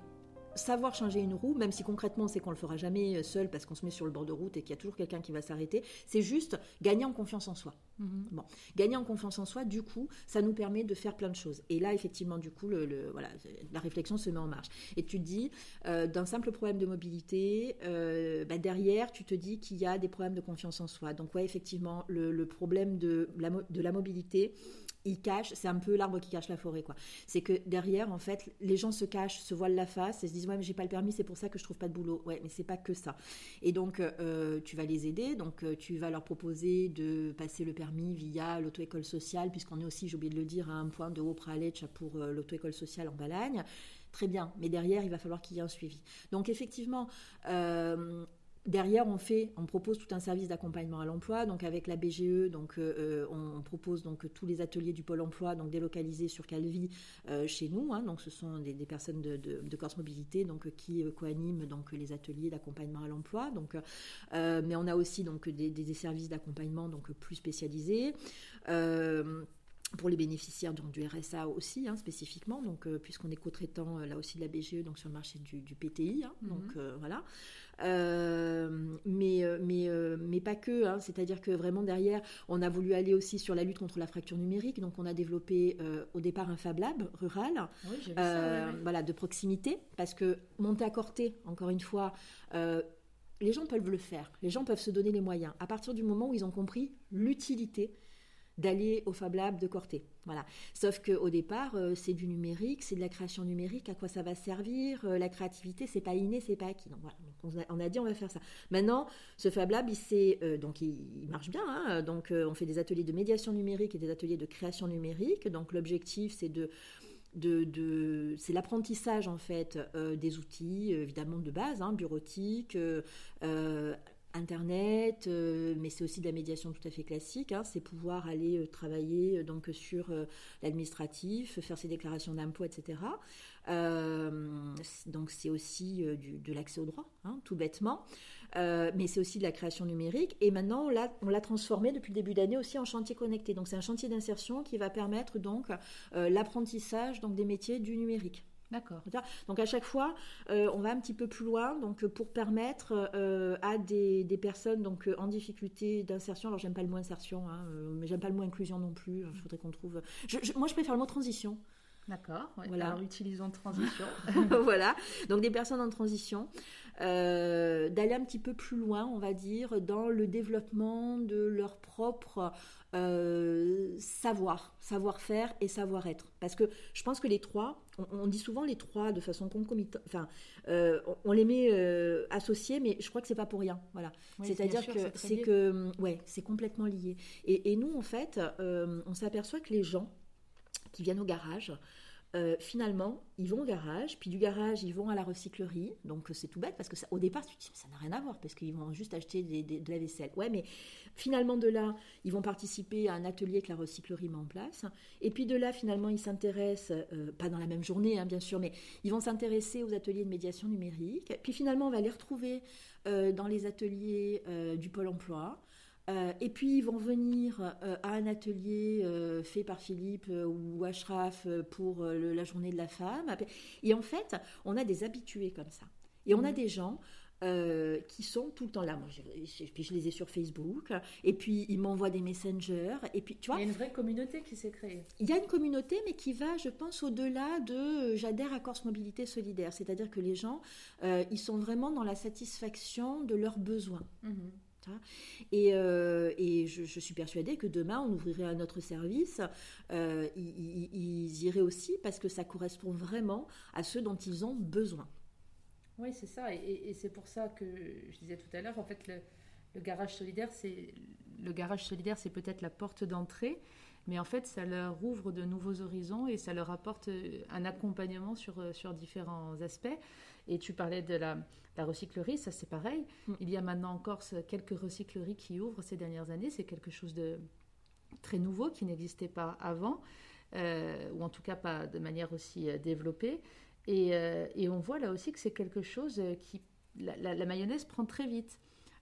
savoir changer une roue, même si concrètement c'est qu'on le fera jamais seul parce qu'on se met sur le bord de route et qu'il y a toujours quelqu'un qui va s'arrêter, c'est juste gagner en confiance en soi. Mhm. Bon, gagner en confiance en soi, du coup, ça nous permet de faire plein de choses. Et là, effectivement, du coup, voilà, la réflexion se met en marche. Et tu te dis, euh, d'un simple problème de mobilité, euh, bah, derrière, tu te dis qu'il y a des problèmes de confiance en soi. Donc, ouais, effectivement, le, problème de la, de la mobilité, il cache, c'est un peu l'arbre qui cache la forêt, quoi. C'est que derrière, en fait, les gens se cachent, se voilent la face et se disent, ouais, mais j'ai pas le permis, c'est pour ça que je trouve pas de boulot. Ouais, mais c'est pas que ça. Et donc, euh, tu vas les aider, donc tu vas leur proposer de passer le permis via l'auto-école sociale, puisqu'on est aussi, j'ai oublié de le dire, à un point de haut pralèche pour euh, l'auto-école sociale en Balagne. Très bien, mais derrière, il va falloir qu'il y ait un suivi. Donc effectivement, euh, Derrière, on fait, on propose tout un service d'accompagnement à l'emploi. Donc avec la BGE, donc euh, on propose donc tous les ateliers du pôle emploi, donc délocalisés sur Calvi chez nous. Hein. donc ce sont des, personnes de, Corse Mobilité, donc qui coaniment donc les ateliers d'accompagnement à l'emploi. Donc, mais on a aussi donc des, des services d'accompagnement donc plus spécialisés. Pour les bénéficiaires donc, du RSA aussi, hein, spécifiquement, donc puisqu'on est co-traitant là aussi de la BGE, donc sur le marché du, PTI, hein. mm-hmm. donc voilà. Euh, mais, euh, mais, euh, mais pas que. Hein. C'est-à-dire que vraiment derrière, on a voulu aller aussi sur la lutte contre la fracture numérique. Donc on a développé au départ un Fab Lab rural, voilà, de proximité, parce que monter à Corté, encore une fois, les gens peuvent le faire, les gens peuvent se donner les moyens. À partir du moment où ils ont compris l'utilité d'aller au Fab Lab de Corté. Voilà. Sauf qu'au départ, euh, c'est du numérique, c'est de la création numérique, à quoi ça va servir euh, La créativité, c'est pas inné, c'est pas acquis. Donc on, a, dit on va faire ça. Maintenant, ce Fab Lab, il, euh, donc il, marche bien. Hein. donc on fait des ateliers de médiation numérique et des ateliers de création numérique. Donc l'objectif, c'est de de, c'est l'apprentissage en fait des outils évidemment de base, hein, bureautique, Internet, euh, mais c'est aussi de la médiation tout à fait classique. Hein. c'est pouvoir aller euh, travailler euh, donc sur l'administratif, faire ses déclarations d'impôts, etc. donc c'est aussi de l'accès au droit, hein, tout bêtement. mais c'est aussi de la création numérique. Et maintenant, on l'a transformé depuis le début d'année aussi en chantier connecté. Donc c'est un chantier d'insertion qui va permettre donc l'apprentissage des métiers du numérique.
D'accord.
Donc à chaque fois, euh, on va un petit peu plus loin, donc euh, pour permettre euh, à des, personnes donc en difficulté d'insertion. Alors j'aime pas le mot insertion, hein, mais j'aime pas le mot inclusion non plus. Il faudrait qu'on trouve. moi, je préfère le mot transition.
D'accord. voilà. Alors utilisons transition. [LAUGHS]
voilà. Donc des personnes en transition. D'aller un petit peu plus loin, on va dire, dans le développement de leur propre euh, savoir, savoir-faire et savoir-être. Parce que je pense que les trois, on, dit souvent les trois de façon concomitante, enfin, euh, on, les met euh, associés, mais je crois que c'est pas pour rien. Voilà. C'est-à-dire que c'est que, ouais, c'est complètement lié. Et, et, nous, en fait, on s'aperçoit que les gens qui viennent au garage, euh, finalement, ils vont au garage, puis du garage, ils vont à la recyclerie. Donc c'est tout bête parce que au départ, tu te dis, ça n'a rien à voir parce qu'ils vont juste acheter de la vaisselle. Ouais, mais finalement, de là, ils vont participer à un atelier que la recyclerie met en place. Et puis de là, finalement, ils s'intéressent, euh, pas dans la même journée, hein, bien sûr, mais ils vont s'intéresser aux ateliers de médiation numérique. Puis finalement, on va les retrouver euh, dans les ateliers du Pôle emploi. Euh, et puis ils vont venir euh, à un atelier euh, fait par Philippe ou Ashraf pour la journée de la femme. Et en fait, on a des habitués comme ça. Et on a mmh. des gens qui sont tout le temps là. Moi, je, puis je les ai sur Facebook. Et puis ils m'envoient des messengers. Et puis tu vois.
Il y a une vraie communauté qui s'est créée.
Il y a une communauté, mais qui va, je pense, au-delà de j'adhère à Corse Mobilité Solidaire. C'est-à-dire que les gens, ils sont vraiment dans la satisfaction de leurs besoins. Mmh. Et, euh, et je, suis persuadée que demain, on ouvrirait un autre service. Euh, ils, iraient aussi parce que ça correspond vraiment à ceux dont ils ont besoin.
Oui, c'est ça. Et, c'est pour ça que je disais tout à l'heure, en fait, le garage solidaire, c'est le garage solidaire, c'est peut-être la porte d'entrée, mais en fait, ça leur ouvre de nouveaux horizons et ça leur apporte un accompagnement sur, sur différents aspects. Et tu parlais de la, recyclerie, ça c'est pareil. Mm. Il y a maintenant encore quelques recycleries qui ouvrent ces dernières années. C'est quelque chose de très nouveau qui n'existait pas avant, euh, ou en tout cas pas de manière aussi euh, développée. Euh, et, on voit là aussi que c'est quelque chose qui... La, mayonnaise prend très vite.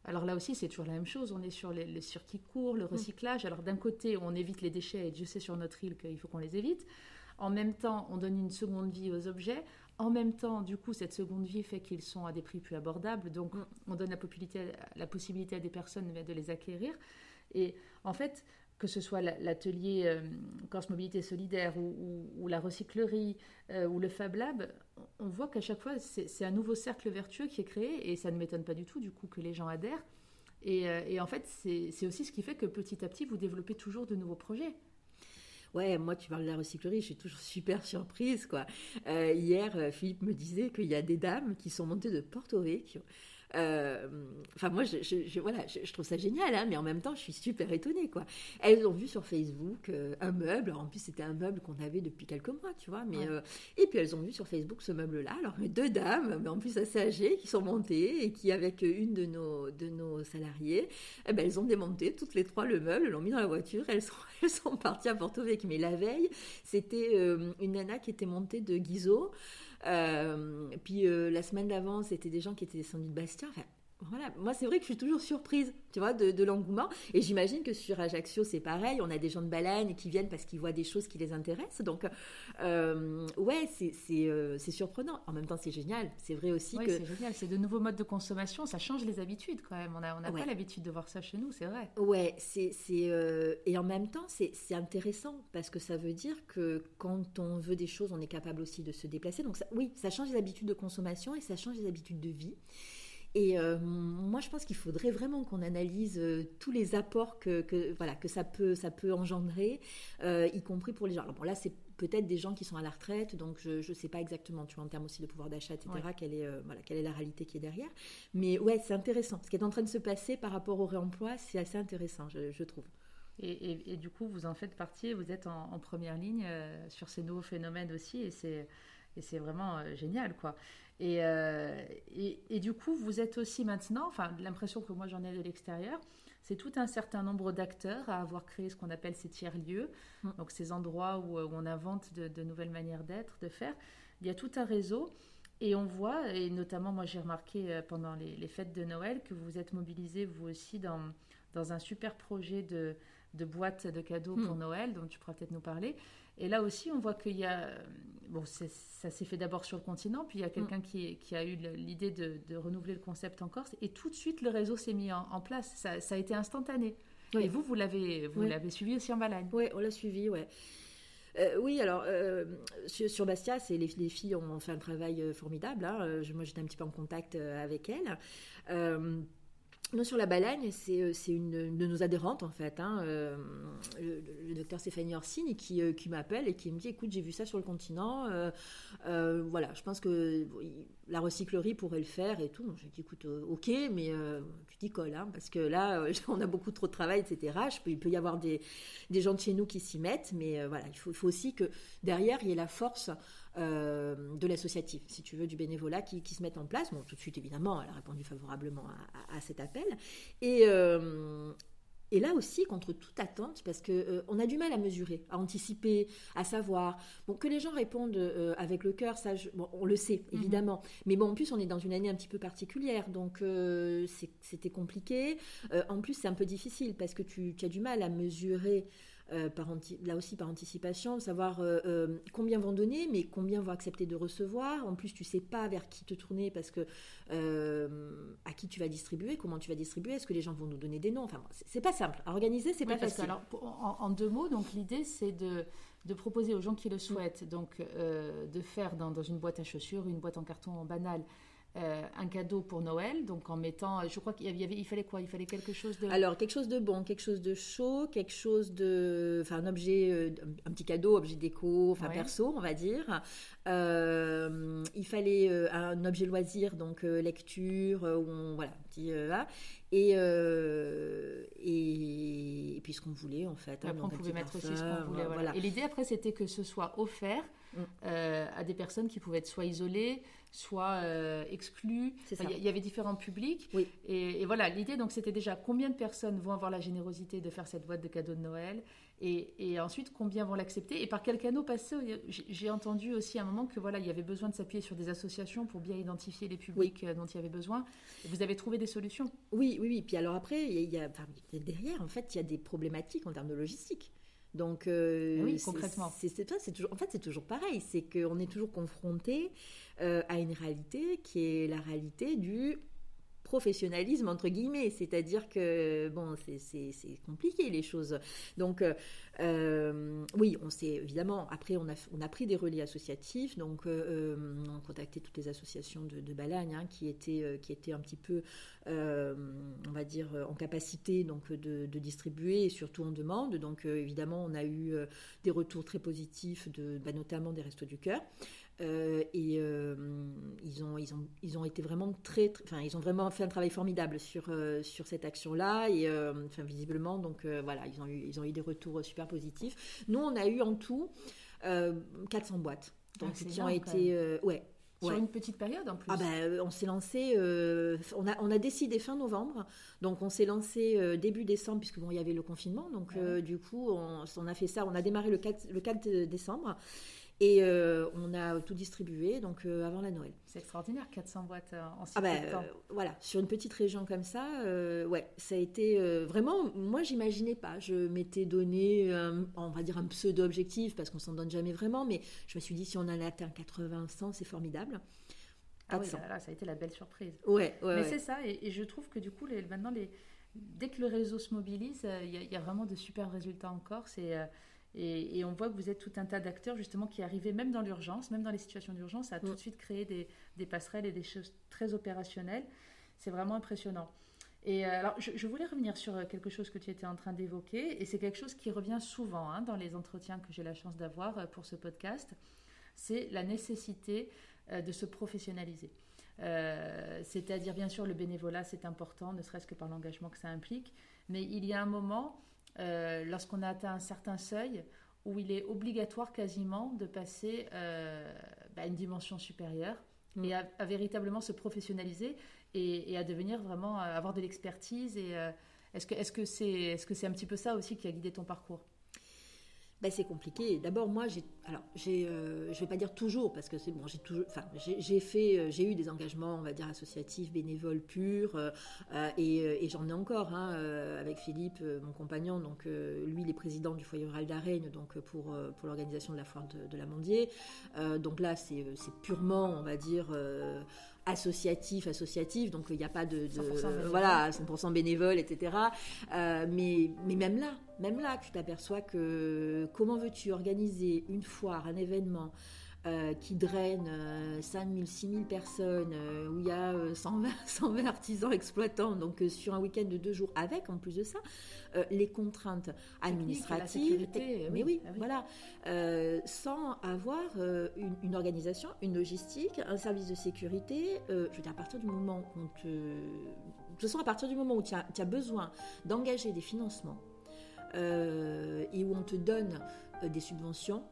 Alors là aussi, c'est toujours la même chose. On est sur les, les circuits courts, le mm. recyclage. Alors d'un côté, on évite les déchets, et Dieu sait sur notre île qu'il faut qu'on les évite. En même temps, on donne une seconde vie aux objets. En même temps, du coup, cette seconde vie fait qu'ils sont à des prix plus abordables. Donc, mm. on donne la possibilité, la possibilité à des personnes de les acquérir. Et en fait, que ce soit l'atelier euh, Corse Mobilité Solidaire ou, la recyclerie euh, ou le Fab Lab, on voit qu'à chaque fois, c'est un nouveau cercle vertueux qui est créé et ça ne m'étonne pas du tout, du coup, que les gens adhèrent. Et, euh, en fait, c'est aussi ce qui fait que petit à petit, vous développez toujours de nouveaux projets.
Ouais, moi, tu parles de la recyclerie, je suis toujours [LAUGHS] super surprise, quoi. Euh, hier, euh, Philippe me disait qu'il y a des dames qui sont montées de Porto Vecchio enfin, moi, je, voilà, je, trouve ça génial, hein, mais en même temps, je suis super étonnée, quoi. Elles ont vu sur Facebook euh, un meuble. En plus, c'était un meuble qu'on avait depuis quelques mois, tu vois. Mais, euh, et puis, elles ont vu sur Facebook ce meuble-là. Alors, deux dames, mais en plus assez âgées, qui sont montées et qui, avec une de nos, de nos salariés, eh ben, elles ont démonté toutes les trois le meuble, l'ont mis dans la voiture. Elles sont, [LAUGHS] elles sont parties à Porto Vecchio. Mais la veille, c'était une nana qui était montée de Guizot. Euh, puis euh, la semaine d'avant, c'était des gens qui étaient descendus de Bastia. Voilà, moi c'est vrai que je suis toujours surprise, tu vois, de, l'engouement. Et j'imagine que sur Ajaccio c'est pareil, on a des gens de Balagne qui viennent parce qu'ils voient des choses qui les intéressent. Donc euh, ouais, c'est surprenant. En même temps c'est génial. C'est vrai aussi que
c'est génial. C'est de nouveaux modes de consommation, ça change les habitudes quand même. On n'a on a pas l'habitude de voir ça chez nous, c'est vrai.
Ouais, c'est et en même temps c'est intéressant parce que ça veut dire que quand on veut des choses, on est capable aussi de se déplacer. Donc oui, ça change les habitudes de consommation et ça change les habitudes de vie. Et euh, moi, je pense qu'il faudrait vraiment qu'on analyse euh, tous les apports que, voilà, que ça, peut, ça peut engendrer, euh, y compris pour les gens. Alors bon, là, c'est peut-être des gens qui sont à la retraite, donc je ne sais pas exactement, tu vois, en termes aussi de pouvoir d'achat, etc., quelle, est, voilà, quelle est la réalité qui est derrière. Mais ouais, c'est intéressant. Ce qui est en train de se passer par rapport au réemploi, c'est assez intéressant, je, trouve.
Et, du coup, vous en faites partie, vous êtes en, première ligne sur ces nouveaux phénomènes aussi, et c'est, et c'est vraiment génial, quoi. Euh, et, et, du coup, vous êtes aussi maintenant, enfin, l'impression que moi j'en ai de l'extérieur, c'est tout un certain nombre d'acteurs à avoir créé ce qu'on appelle ces tiers-lieux, mm. donc ces endroits où, on invente de, nouvelles manières d'être, de faire. Il y a tout un réseau. Et on voit, et notamment moi j'ai remarqué euh, pendant les, fêtes de Noël, que vous êtes mobilisés vous aussi dans, dans un super projet de, de boîte de cadeaux pour mm. Noël, dont tu pourras peut-être nous parler. Et là aussi, on voit qu'il y a. Bon, ça s'est fait d'abord sur le continent, puis il y a quelqu'un mm. qui, qui, a eu l'idée de, renouveler le concept en Corse, et tout de suite, le réseau s'est mis en, place. Ça, a été instantané. Et vous, vous l'avez vous l'avez suivi aussi en Balagne
Oui, on l'a suivi, ouais. Euh, oui, alors euh, sur, Bastia, c'est les, filles ont fait un travail euh, formidable. Hein. moi, j'étais un petit peu en contact avec elles. Non, sur la balagne, c'est euh, une de nos adhérentes en fait, hein, euh, le, docteur Stéphanie Orsini qui, euh, qui m'appelle et qui me dit écoute j'ai vu ça sur le continent, voilà je pense que la recyclerie pourrait le faire et tout. J'ai dit écoute ok mais tu t'y colles hein, parce que là [LAUGHS] on a beaucoup trop de travail etc. Il peut y avoir des, gens de chez nous qui s'y mettent mais voilà il faut aussi que derrière il y ait la force euh, de l'associatif, si tu veux, du bénévolat qui, se mettent en place. Bon, tout de suite, évidemment, elle a répondu favorablement à, cet appel. Et, euh, et là aussi, contre toute attente, parce que euh, on a du mal à mesurer, à anticiper, à savoir. Bon, que les gens répondent avec le cœur, ça, on le sait mhm. évidemment. Mais bon, en plus, on est dans une année un petit peu particulière, donc c'était compliqué. en plus, c'est un peu difficile parce que tu, tu, as du mal à mesurer euh, là aussi par anticipation, savoir euh, euh, combien vont donner, mais combien vont accepter de recevoir. En plus, tu sais pas vers qui te tourner parce que à qui tu vas distribuer, comment tu vas distribuer, est-ce que les gens vont nous donner des noms. Enfin, c'est pas simple. À organiser, c'est pas facile.
alors, en, deux mots, donc l'idée c'est de, de, proposer aux gens qui le souhaitent, donc de faire dans, dans, une boîte à chaussures, une boîte en carton banal, euh, un cadeau pour Noël, donc en mettant, je crois qu'il y avait, il fallait quoi? Il fallait quelque chose de...
Alors, quelque chose de bon, quelque chose de chaud, quelque chose de... Enfin, un objet, euh, un petit cadeau, objet déco, enfin perso, on va dire. Euh, il fallait un objet loisir, donc lecture, où on, voilà, petit, et, et, puis ce qu'on voulait en fait.
Hein, après, on pouvait mettre aussi ce qu'on voulait. Voilà. Et l'idée après, c'était que ce soit offert mm. à des personnes qui pouvaient être soit isolées, soit euh, exclus. Il y, avait différents publics.
Oui.
Et, voilà, l'idée, donc, c'était déjà combien de personnes vont avoir la générosité de faire cette boîte de cadeaux de Noël et, ensuite, combien vont l'accepter et par quel canot passer J'ai entendu aussi à un moment que voilà, il y avait besoin de s'appuyer sur des associations pour bien identifier les publics euh, dont il y avait besoin. Vous avez trouvé des solutions
Oui, oui, oui. Puis alors après, il y a, derrière, en fait, il y a des problématiques en termes de logistique. Donc,
euh, oui, concrètement.
C'est toujours, en fait, c'est toujours pareil. C'est qu'on est toujours confronté euh, à une réalité qui est la réalité du professionnalisme entre guillemets, c'est-à-dire que bon, c'est compliqué les choses. Donc euh, euh, oui, on s'est évidemment après on a on a pris des relais associatifs, donc on a contacté toutes les associations de, de Balagne hein, qui étaient qui étaient un petit peu on va dire en capacité donc de, distribuer et surtout en demande. Donc évidemment on a eu des retours très positifs de bah, notamment des restos du cœur. Euh, et euh, ils, ont, ils, ont, ils ont été vraiment très, enfin, ils ont vraiment fait un travail formidable sur, euh, sur cette action-là. Et enfin, visiblement, donc voilà, ils ont, eu, ils ont eu des retours super positifs. Nous, on a eu en tout 400 boîtes. Donc, ah, qui ont été. ouais,
sur une petite période en plus.
Ah ben, on s'est lancé, on, a, on a décidé fin novembre, donc on s'est lancé début décembre, puisque bon, il y avait le confinement, donc ah du coup, on, on, a fait ça, on a démarré le 4, le 4 décembre, et euh, on a tout distribué donc euh, avant la Noël.
C'est extraordinaire, 400 boîtes euh, en si
ah bah, temps. voilà, sur une petite région comme ça, ouais, ça a été vraiment. Moi, j'imaginais pas. Je m'étais donné, on va dire un pseudo objectif parce qu'on s'en donne jamais vraiment, mais je me suis dit si on en a atteint 80, 100, c'est formidable.
Ah oui, là, ça a été la belle surprise.
Ouais,
ouais
Mais
c'est ça, et, je trouve que du coup, les, maintenant, les, dès que le réseau se mobilise, il y, y, a vraiment de super résultats encore. C'est et, on voit que vous êtes tout un tas d'acteurs justement qui arrivaient même dans l'urgence, même dans les situations d'urgence, à tout de suite créer des, passerelles et des choses très opérationnelles. C'est vraiment impressionnant. Et euh, alors, je, voulais revenir sur euh, quelque chose que tu étais en train d'évoquer, et c'est quelque chose qui revient souvent hein, dans les entretiens que j'ai la chance d'avoir euh, pour ce podcast, c'est la nécessité de se professionnaliser. C'est-à-dire, bien sûr, le bénévolat, c'est important, ne serait-ce que par l'engagement que ça implique, mais il y a un moment euh, lorsqu'on a atteint un certain seuil où il est obligatoire quasiment de passer euh, bah, à une dimension supérieure mm. et à, véritablement se professionnaliser et, à devenir vraiment euh, avoir de l'expertise. Et est-ce que est-ce que c'est est-ce que c'est un petit peu ça aussi qui a guidé ton parcours?
Ben, c'est compliqué. D'abord, moi, j'ai, alors, j'ai, euh, je vais pas dire toujours, parce que c'est bon, j'ai toujours, enfin, j'ai, fait, euh, j'ai eu des engagements, on va dire associatifs, bénévoles purs, euh, et, j'en ai encore, hein, avec Philippe, mon compagnon. Donc, lui, il est président du foyer rural d'Arène, donc pour pour l'organisation de la foire de, de la Mondier. donc là, c'est, purement, on va dire associatif, associatif, donc il n'y a pas de, 100% voilà 100% bénévole, etc. Euh, mais, mais même là, même là, tu t'aperçois que comment veux-tu organiser une foire, un événement euh, qui draine 5 000, 6 000 personnes, euh, où il y a 120, 120 [LAUGHS] artisans exploitants, donc sur un week-end de deux jours, avec en plus de ça les contraintes administratives, mais oui, ah voilà, sans avoir une, une, organisation, une logistique, un service de sécurité. je veux dire, à partir du moment où on te... De toute façon, à partir du moment où tu as, as besoin d'engager des financements et où on te donne des subventions,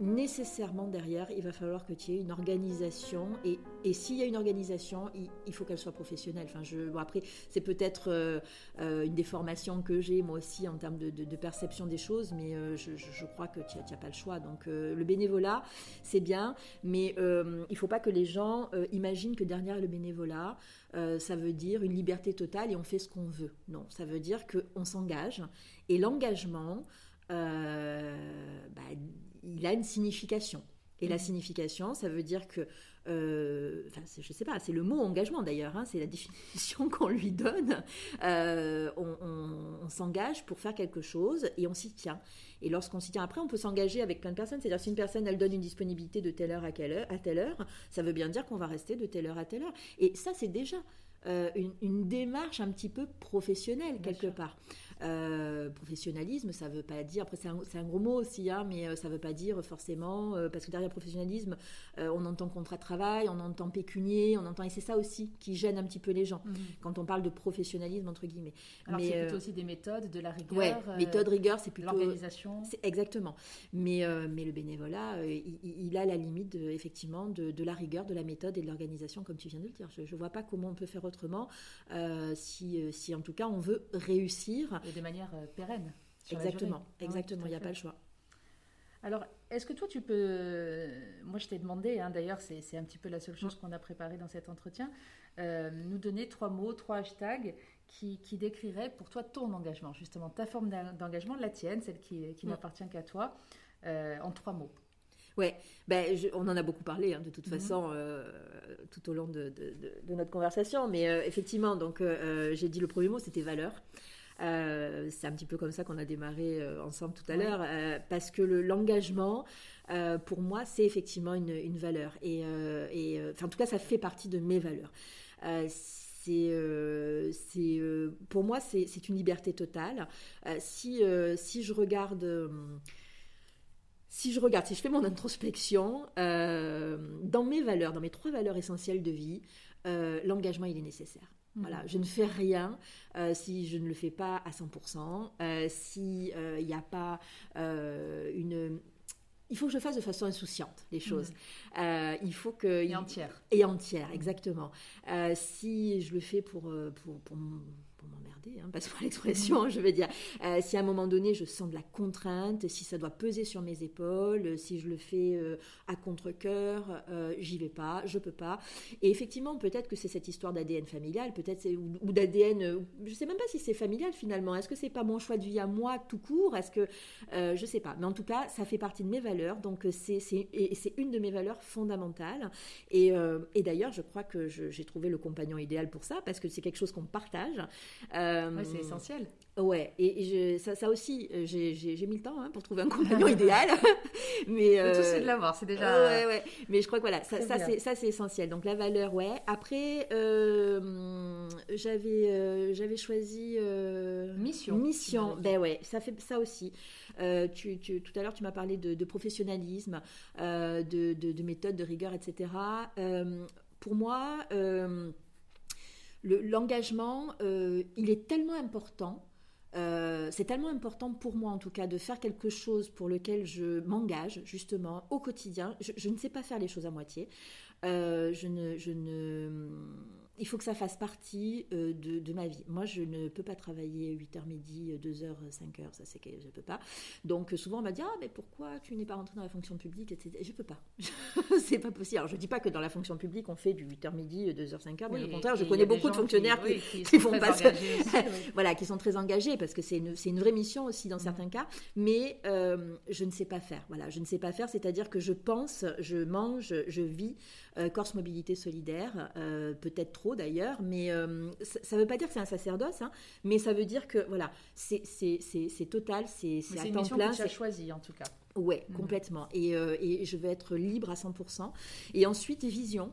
nécessairement derrière, il va falloir que tu aies une organisation. Et, et s'il y a une organisation, il, faut qu'elle soit professionnelle. Enfin, je, après, c'est peut-être euh, euh, une déformation que j'ai moi aussi en termes de, perception des choses, mais euh, je, je, crois que tu n'as pas le choix. Donc, le bénévolat, c'est bien, mais il ne faut pas que les gens imaginent que derrière le bénévolat, ça veut dire une liberté totale et on fait ce qu'on veut. Non, ça veut dire qu'on s'engage. Et l'engagement, bah, il a une signification. Et la mm. signification, ça veut dire que, euh, enfin, je sais pas, c'est le mot engagement d'ailleurs, hein, c'est la [LAUGHS] définition qu'on lui donne. Euh, on, s'engage pour faire quelque chose et on s'y tient. Et lorsqu'on s'y tient, après, on peut s'engager avec plein de personnes. C'est-à-dire, si une personne, elle donne une disponibilité de telle heure à, quelle heure, à telle heure, ça veut bien dire qu'on va rester de telle heure à telle heure. Et ça, c'est déjà euh, une, démarche un petit peu professionnelle, quelque part. Euh, professionnalisme, ça veut pas dire, après c'est un, gros mot aussi, hein, mais euh, ça veut pas dire forcément, euh, parce que derrière professionnalisme, on entend contrat de travail, on entend pécunier, on entend, et c'est ça aussi qui gêne un petit peu les gens, mhm. quand on parle de professionnalisme, entre guillemets.
Alors c'est plutôt aussi des méthodes, de la rigueur.
Ouais, méthode, rigueur, c'est plutôt...
L'organisation.
Exactement. Mais, mais le bénévolat, il, a la limite, effectivement, de, la rigueur, de la méthode et de l'organisation, comme tu viens de le dire. Je ne vois pas comment on peut faire autrement si, si, en tout cas, on veut réussir
de manière euh, pérenne.
Exactement, exactement, il n'y a pas le choix.
Alors, est-ce que toi, tu peux... Moi, je t'ai demandé, hein, d'ailleurs, c'est un petit peu la seule chose qu'on a préparée dans cet entretien, euh, nous donner trois mots, trois hashtags qui, qui, décriraient pour toi ton engagement, justement, ta forme d'engagement, la tienne, celle qui, qui n'appartient qu'à toi, euh, en trois mots.
Ouais, ben, on en a beaucoup parlé hein, de toute mhm. façon tout au long de, de, notre conversation, mais effectivement, donc j'ai dit le premier mot, c'était valeur. Euh, c'est un petit peu comme ça qu'on a démarré euh, ensemble tout à l'heure, euh, parce que l'engagement, pour moi, c'est effectivement une, valeur. Et, en tout cas, ça fait partie de mes valeurs. c'est, pour moi, c'est une liberté totale. si, si je regarde si je regarde, si je fais mon introspection, dans mes valeurs, dans mes trois valeurs essentielles de vie, l'engagement, il est nécessaire. Voilà, je ne fais rien euh, si je ne le fais pas à 100%, euh, s'il n'y euh, a pas une... Il faut que je fasse de façon insouciante les choses. il faut que...
Et entière.
Et entière, exactement. si je le fais pour, pour, pour, pour m'emmerder, hein, passe-moi l'expression, je veux dire. Euh, si à un moment donné je sens de la contrainte, si ça doit peser sur mes épaules, si je le fais euh, à contre-coeur, euh, j'y vais pas, je peux pas. Et effectivement, peut-être que c'est cette histoire d'ADN familial, peut-être ou, ou d'ADN, je sais même pas si c'est familial finalement. Est-ce que c'est pas mon choix de vie à moi tout court? Est-ce que je sais pas. Mais en tout cas, ça fait partie de mes valeurs, donc c'est c'est une de mes valeurs fondamentales. Et, et d'ailleurs, je crois que j'ai trouvé le compagnon idéal pour ça, parce que c'est quelque chose qu'on partage.
Euh, c'est essentiel.
Ouais, et, ça, ça, aussi, euh, j'ai mis le temps hein, pour trouver un compagnon [LAUGHS] idéal. [LAUGHS]
mais le tout, c'est de euh, l'avoir, c'est déjà.
ouais, ouais. Mais je crois que voilà, ça, ça c'est essentiel. Donc la valeur, ouais. Après, j'avais j'avais choisi.
mission.
Mission, ben ouais, ça fait ça aussi. tu, tu, tout à l'heure, tu m'as parlé de, professionnalisme, de, de, de, méthode, de rigueur, etc. pour moi, l'engagement, euh, il est tellement important. Euh, c'est tellement important pour moi en tout cas de faire quelque chose pour lequel je m'engage justement au quotidien. Je, ne sais pas faire les choses à moitié. Euh, je ne, je ne il faut que ça fasse partie euh, de, ma vie. Moi, je ne peux pas travailler 8h midi, 2h, 5h, ça c'est que je ne peux pas. Donc souvent on m'a dit ah mais pourquoi tu n'es pas rentré dans la fonction publique etc. Je peux pas, [LAUGHS] c'est pas possible. Alors je dis pas que dans la fonction publique on fait du 8h midi, 2h, 5h, mais au contraire je connais beaucoup de fonctionnaires qui, qui, font pas ça, [LAUGHS] voilà, qui sont très engagés parce que c'est une, une, vraie mission aussi dans mm. certains cas. Mais euh, je ne sais pas faire. Voilà, je ne sais pas faire, c'est-à-dire que je pense, je mange, je vis euh, Corse Mobilité Solidaire, peut-être trop d'ailleurs, mais euh, ça ne veut pas dire que c'est un sacerdoce, hein, mais ça veut dire que voilà, c'est total, c'est
à temps plein. C'est choisi en tout cas.
Ouais, mhm. complètement. Et, euh, et, je vais être libre à 100%. Et ensuite, vision,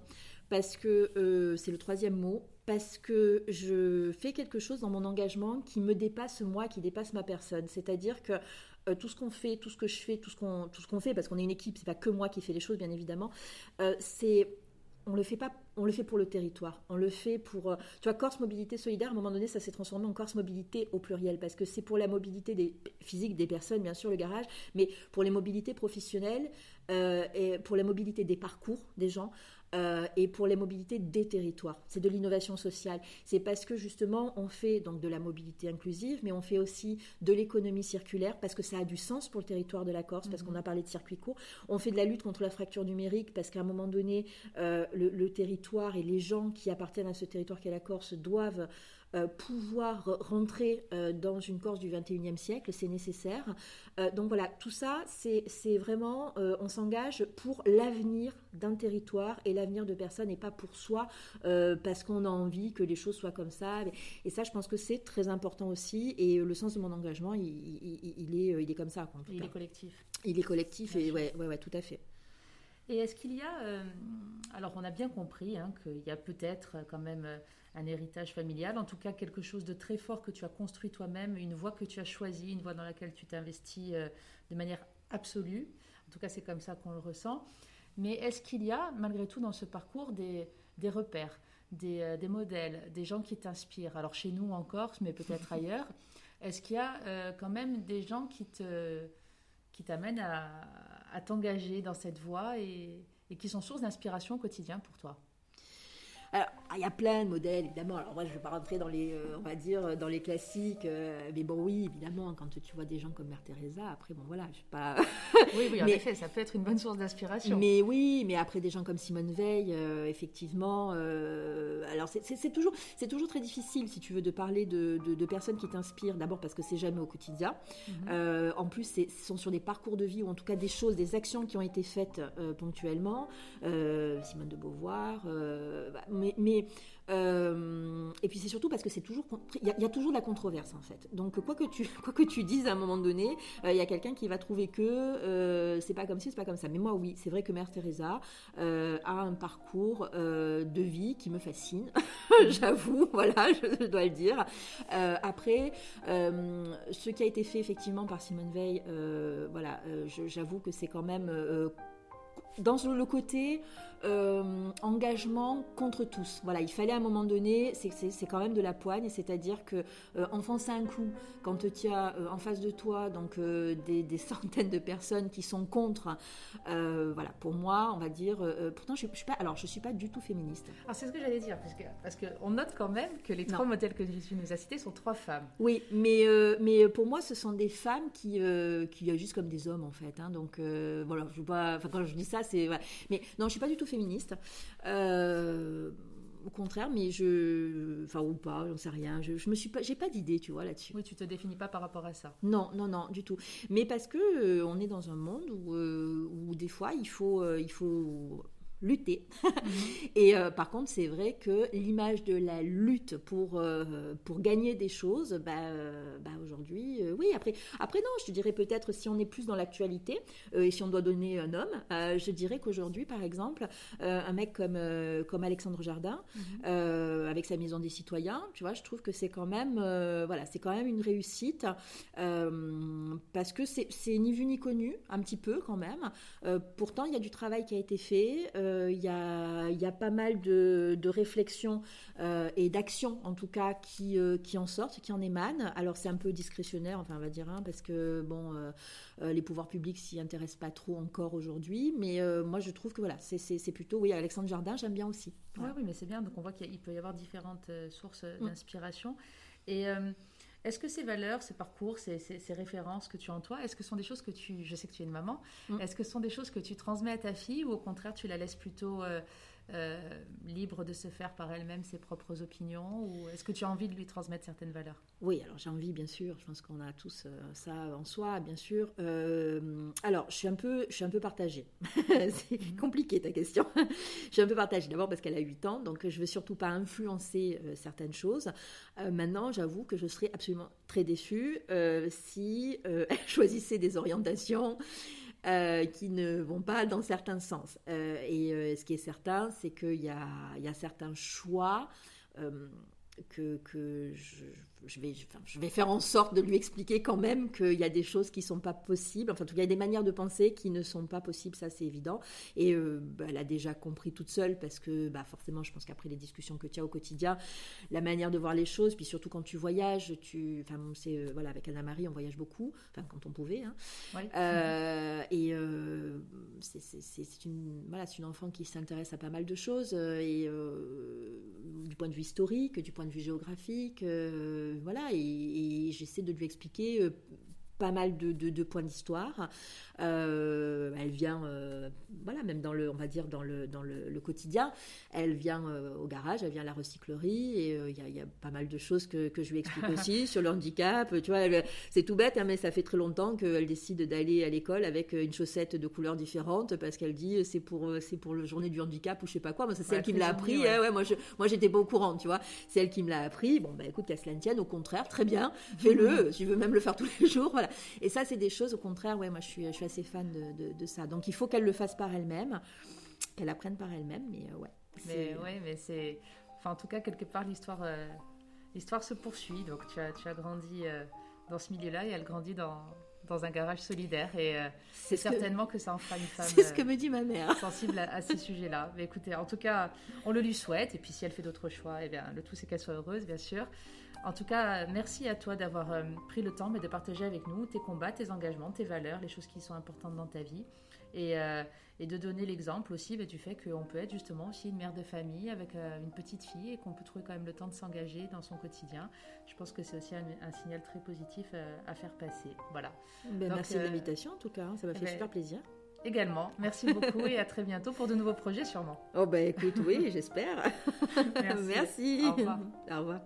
parce que euh, c'est le troisième mot, parce que je fais quelque chose dans mon engagement qui me dépasse moi, qui dépasse ma personne. C'est-à-dire que tout ce qu'on fait, tout ce que je fais, tout ce qu'on tout ce qu'on fait, parce qu'on est une équipe, c'est pas que moi qui fais les choses, bien évidemment. c'est on le fait pas on le fait pour le territoire. On le fait pour euh, tu vois Corse mobilité solidaire à un moment donné ça s'est transformé en Corse mobilité au pluriel parce que c'est pour la mobilité des physiques des personnes bien sûr le garage mais pour les mobilités professionnelles euh, et pour la mobilité des parcours des gens euh, et pour les mobilités des territoires. C'est de l'innovation sociale. C'est parce que justement on fait donc de la mobilité inclusive, mais on fait aussi de l'économie circulaire parce que ça a du sens pour le territoire de la Corse, parce qu'on a parlé de circuits courts. On fait de la lutte contre la fracture numérique parce qu'à un moment donné, euh, le, territoire et les gens qui appartiennent à ce territoire qu'est la Corse doivent pouvoir rentrer dans une Corse du 21e siècle, c'est nécessaire. donc voilà, tout ça, c'est vraiment, on s'engage pour l'avenir d'un territoire et l'avenir de personnes et pas pour soi, parce qu'on a envie que les choses soient comme ça. Et ça, je pense que c'est très important aussi. Et le sens de mon engagement, il, est, il est comme ça.
il est collectif.
Il est collectif, et ouais, ouais, ouais, tout à fait.
Et est-ce qu'il y a, euh, alors on a bien compris hein, qu'il y a peut-être quand même euh, un héritage familial, en tout cas quelque chose de très fort que tu as construit toi-même, une voie que tu as choisie, une voie dans laquelle tu t'investis euh, de manière absolue. En tout cas, c'est comme ça qu'on le ressent. Mais est-ce qu'il y a, malgré tout, dans ce parcours, des, des repères, des, des, modèles, des gens qui t'inspirent? Alors chez nous en Corse, mais peut-être [LAUGHS] ailleurs. Est-ce qu'il y a quand même des gens qui te qui t'amènent à, à t'engager dans cette voie et, et qui sont source d'inspiration au quotidien pour toi?
Il y a plein de modèles, évidemment. Alors, moi, je ne vais pas rentrer dans les, euh, on va dire, dans les classiques. Euh, mais bon, oui, évidemment, quand tu vois des gens comme Mère Teresa, après, bon, voilà, je sais pas.
oui, oui, en [LAUGHS] effet, ça peut être une bonne source d'inspiration.
Mais oui, mais après, des gens comme Simone Veil, euh, effectivement. alors, c'est toujours, toujours très difficile, si tu veux, de parler de, de, personnes qui t'inspirent. D'abord parce que c'est jamais au quotidien. Mhm. en plus, ce sont sur des parcours de vie, ou en tout cas des choses, des actions qui ont été faites ponctuellement. Simone de Beauvoir. Bah, mais, euh, et puis c'est surtout parce que c'est toujours il y, a toujours de la controverse en fait. Donc quoi que tu [LAUGHS] quoi que tu dises à un moment donné, euh, il y a quelqu'un qui va trouver que euh, c'est pas comme ci, c'est pas comme ça. Mais moi oui, c'est vrai que Mère Teresa a un parcours de vie qui me fascine. [LAUGHS] J'avoue, [LAUGHS] voilà, je, dois le dire. après, ce qui a été fait effectivement par Simone Veil, voilà, j'avoue que c'est quand même dans le côté euh, engagement contre tous. Voilà, il fallait à un moment donné, c'est quand même de la poigne, c'est-à-dire que euh, enfoncer un coup quand tu as euh, en face de toi donc des, centaines de personnes qui sont contre, voilà, pour moi, on va dire, pourtant je, je suis pas, alors je suis pas du tout féministe.
Alors c'est ce que j'allais dire, parce que parce que on note quand même que les trois modèles que tu nous as cités sont trois femmes.
Oui, mais mais pour moi, ce sont des femmes qui qui agissent comme des hommes en fait. Hein, donc voilà, je pas, quand je dis ça, c'est, mais non, je suis pas du tout féministe. Euh, au contraire, mais je, enfin ou pas, j'en sais rien. Je, je me suis pas, j'ai pas d'idée, tu vois, là-dessus.
Oui, tu te définis pas par rapport à ça.
Non, non, non, du tout. Mais parce que euh, on est dans un monde où, euh, où des fois il faut, il faut lutter. Mhm. [LAUGHS] et euh, par contre, c'est vrai que l'image de la lutte pour, euh, pour gagner des choses, bah, euh, bah aujourd'hui, oui. Après, après, non, je te dirais peut-être si on est plus dans l'actualité et si on doit donner un homme, je dirais qu'aujourd'hui, par exemple, un mec comme, comme Alexandre Jardin, mhm. avec sa maison des citoyens, tu vois, je trouve que c'est quand même, voilà, c'est quand même une réussite parce que c'est ni vu ni connu, un petit peu quand même. pourtant, il y a du travail qui a été fait il y a, pas mal de, réflexions euh, et d'actions, en tout cas, qui, euh, qui en sortent, qui en émanent. Alors, c'est un peu discrétionnaire, enfin, on va dire, hein, parce que, bon, euh, les pouvoirs publics s'y intéressent pas trop encore aujourd'hui. Mais moi, je trouve que, voilà, c'est plutôt, oui, Alexandre Jardin, j'aime bien aussi.
Oui, mais c'est bien. Donc, on voit qu'il peut y avoir différentes sources mm. d'inspiration. Et est-ce que ces valeurs, ces parcours, ces, références que tu as en toi, est-ce que ce sont des choses que tu, je sais que tu es une maman, mm. est-ce que ce sont des choses que tu transmets à ta fille ou au contraire tu la laisses plutôt euh, euh, libre de se faire par elle-même ses propres opinions Ou est-ce que tu as envie de lui transmettre certaines valeurs?
Oui, alors j'ai envie, bien sûr. Je pense qu'on a tous euh, ça en soi, bien sûr. Euh, alors, je suis un peu, je suis un peu partagée. [LAUGHS] C'est mhm. compliqué ta question. je suis un peu partagée. D'abord parce qu'elle a 8 ans, donc je veux surtout pas influencer certaines choses. maintenant, j'avoue que je serais absolument très déçue si [LAUGHS] elle choisissait des orientations euh, qui ne vont pas dans certains sens. Euh, et euh, ce qui est certain, c'est qu'il y a, y a, certains choix que, que je, je vais, je vais faire en sorte de lui expliquer quand même qu'il y a des choses qui ne sont pas possibles. Enfin, il y a des manières de penser qui ne sont pas possibles, ça c'est évident. Et euh, bah, elle a déjà compris toute seule parce que bah, forcément, je pense qu'après les discussions que tu as au quotidien, la manière de voir les choses, puis surtout quand tu voyages, tu, enfin, c'est euh, voilà, avec Anna-Marie, on voyage beaucoup, enfin quand on pouvait. Hein. Euh, et c'est une, voilà, une enfant qui s'intéresse à pas mal de choses et du point de vue historique, du point de vue géographique voilà, et, j'essaie de lui expliquer euh, pas mal de, de, points d'histoire. Euh, elle vient, euh, voilà, même dans le, on va dire dans le dans le, quotidien, elle vient euh, au garage, elle vient à la recyclerie et il y, y, a pas mal de choses que, que je lui explique [LAUGHS] aussi sur le handicap. Tu vois, c'est tout bête, hein, mais ça fait très longtemps qu'elle décide d'aller à l'école avec une chaussette de couleurs différentes parce qu'elle dit c'est pour c'est pour le journée du handicap ou je sais pas quoi. Moi, c'est celle qui me l'a appris. Hein, ouais. moi, je, moi, j'étais pas au courant, tu vois. C'est elle qui me l'a appris. Bon, bah écoute, qu'à cela ne tienne, au contraire, très bien, [LAUGHS] fais-le. tu veux même le faire tous les jours, voilà. Et ça, c'est des choses, au contraire, ouais, moi, je suis, je suis assez fan de, de, ça. Donc, il faut qu'elle le fasse par elle-même, qu'elle apprenne par elle-même, mais euh, ouais.
Mais ouais, mais c'est, enfin, en tout cas, quelque part, l'histoire, euh, l'histoire se poursuit. Donc, tu as, tu as grandi euh, dans ce milieu-là et elle grandit dans dans un garage solidaire et c'est certainement que... ça en fera une [LAUGHS] femme.
C'est ce que me dit ma mère.
sensible à, ces sujets-là. Mais écoutez, en tout cas, on le lui souhaite et puis si elle fait d'autres choix, eh bien le tout c'est qu'elle soit heureuse, bien sûr. En tout cas, merci à toi d'avoir euh, pris le temps de partager avec nous tes combats, tes engagements, tes valeurs, les choses qui sont importantes dans ta vie. Et, euh, de donner l'exemple aussi bah, du fait qu'on peut être justement aussi une mère de famille avec euh, une petite fille et qu'on peut trouver quand même le temps de s'engager dans son quotidien. Je pense que c'est aussi un, signal très positif à faire passer. Voilà.
Ben, merci de l'invitation en tout cas, ça m'a fait ben, super plaisir.
Également. Merci beaucoup et à très bientôt pour de nouveaux projets sûrement.
Oh ben écoute, oui, j'espère. [LAUGHS]
merci. [LAUGHS]
merci.
Au revoir.
Au revoir.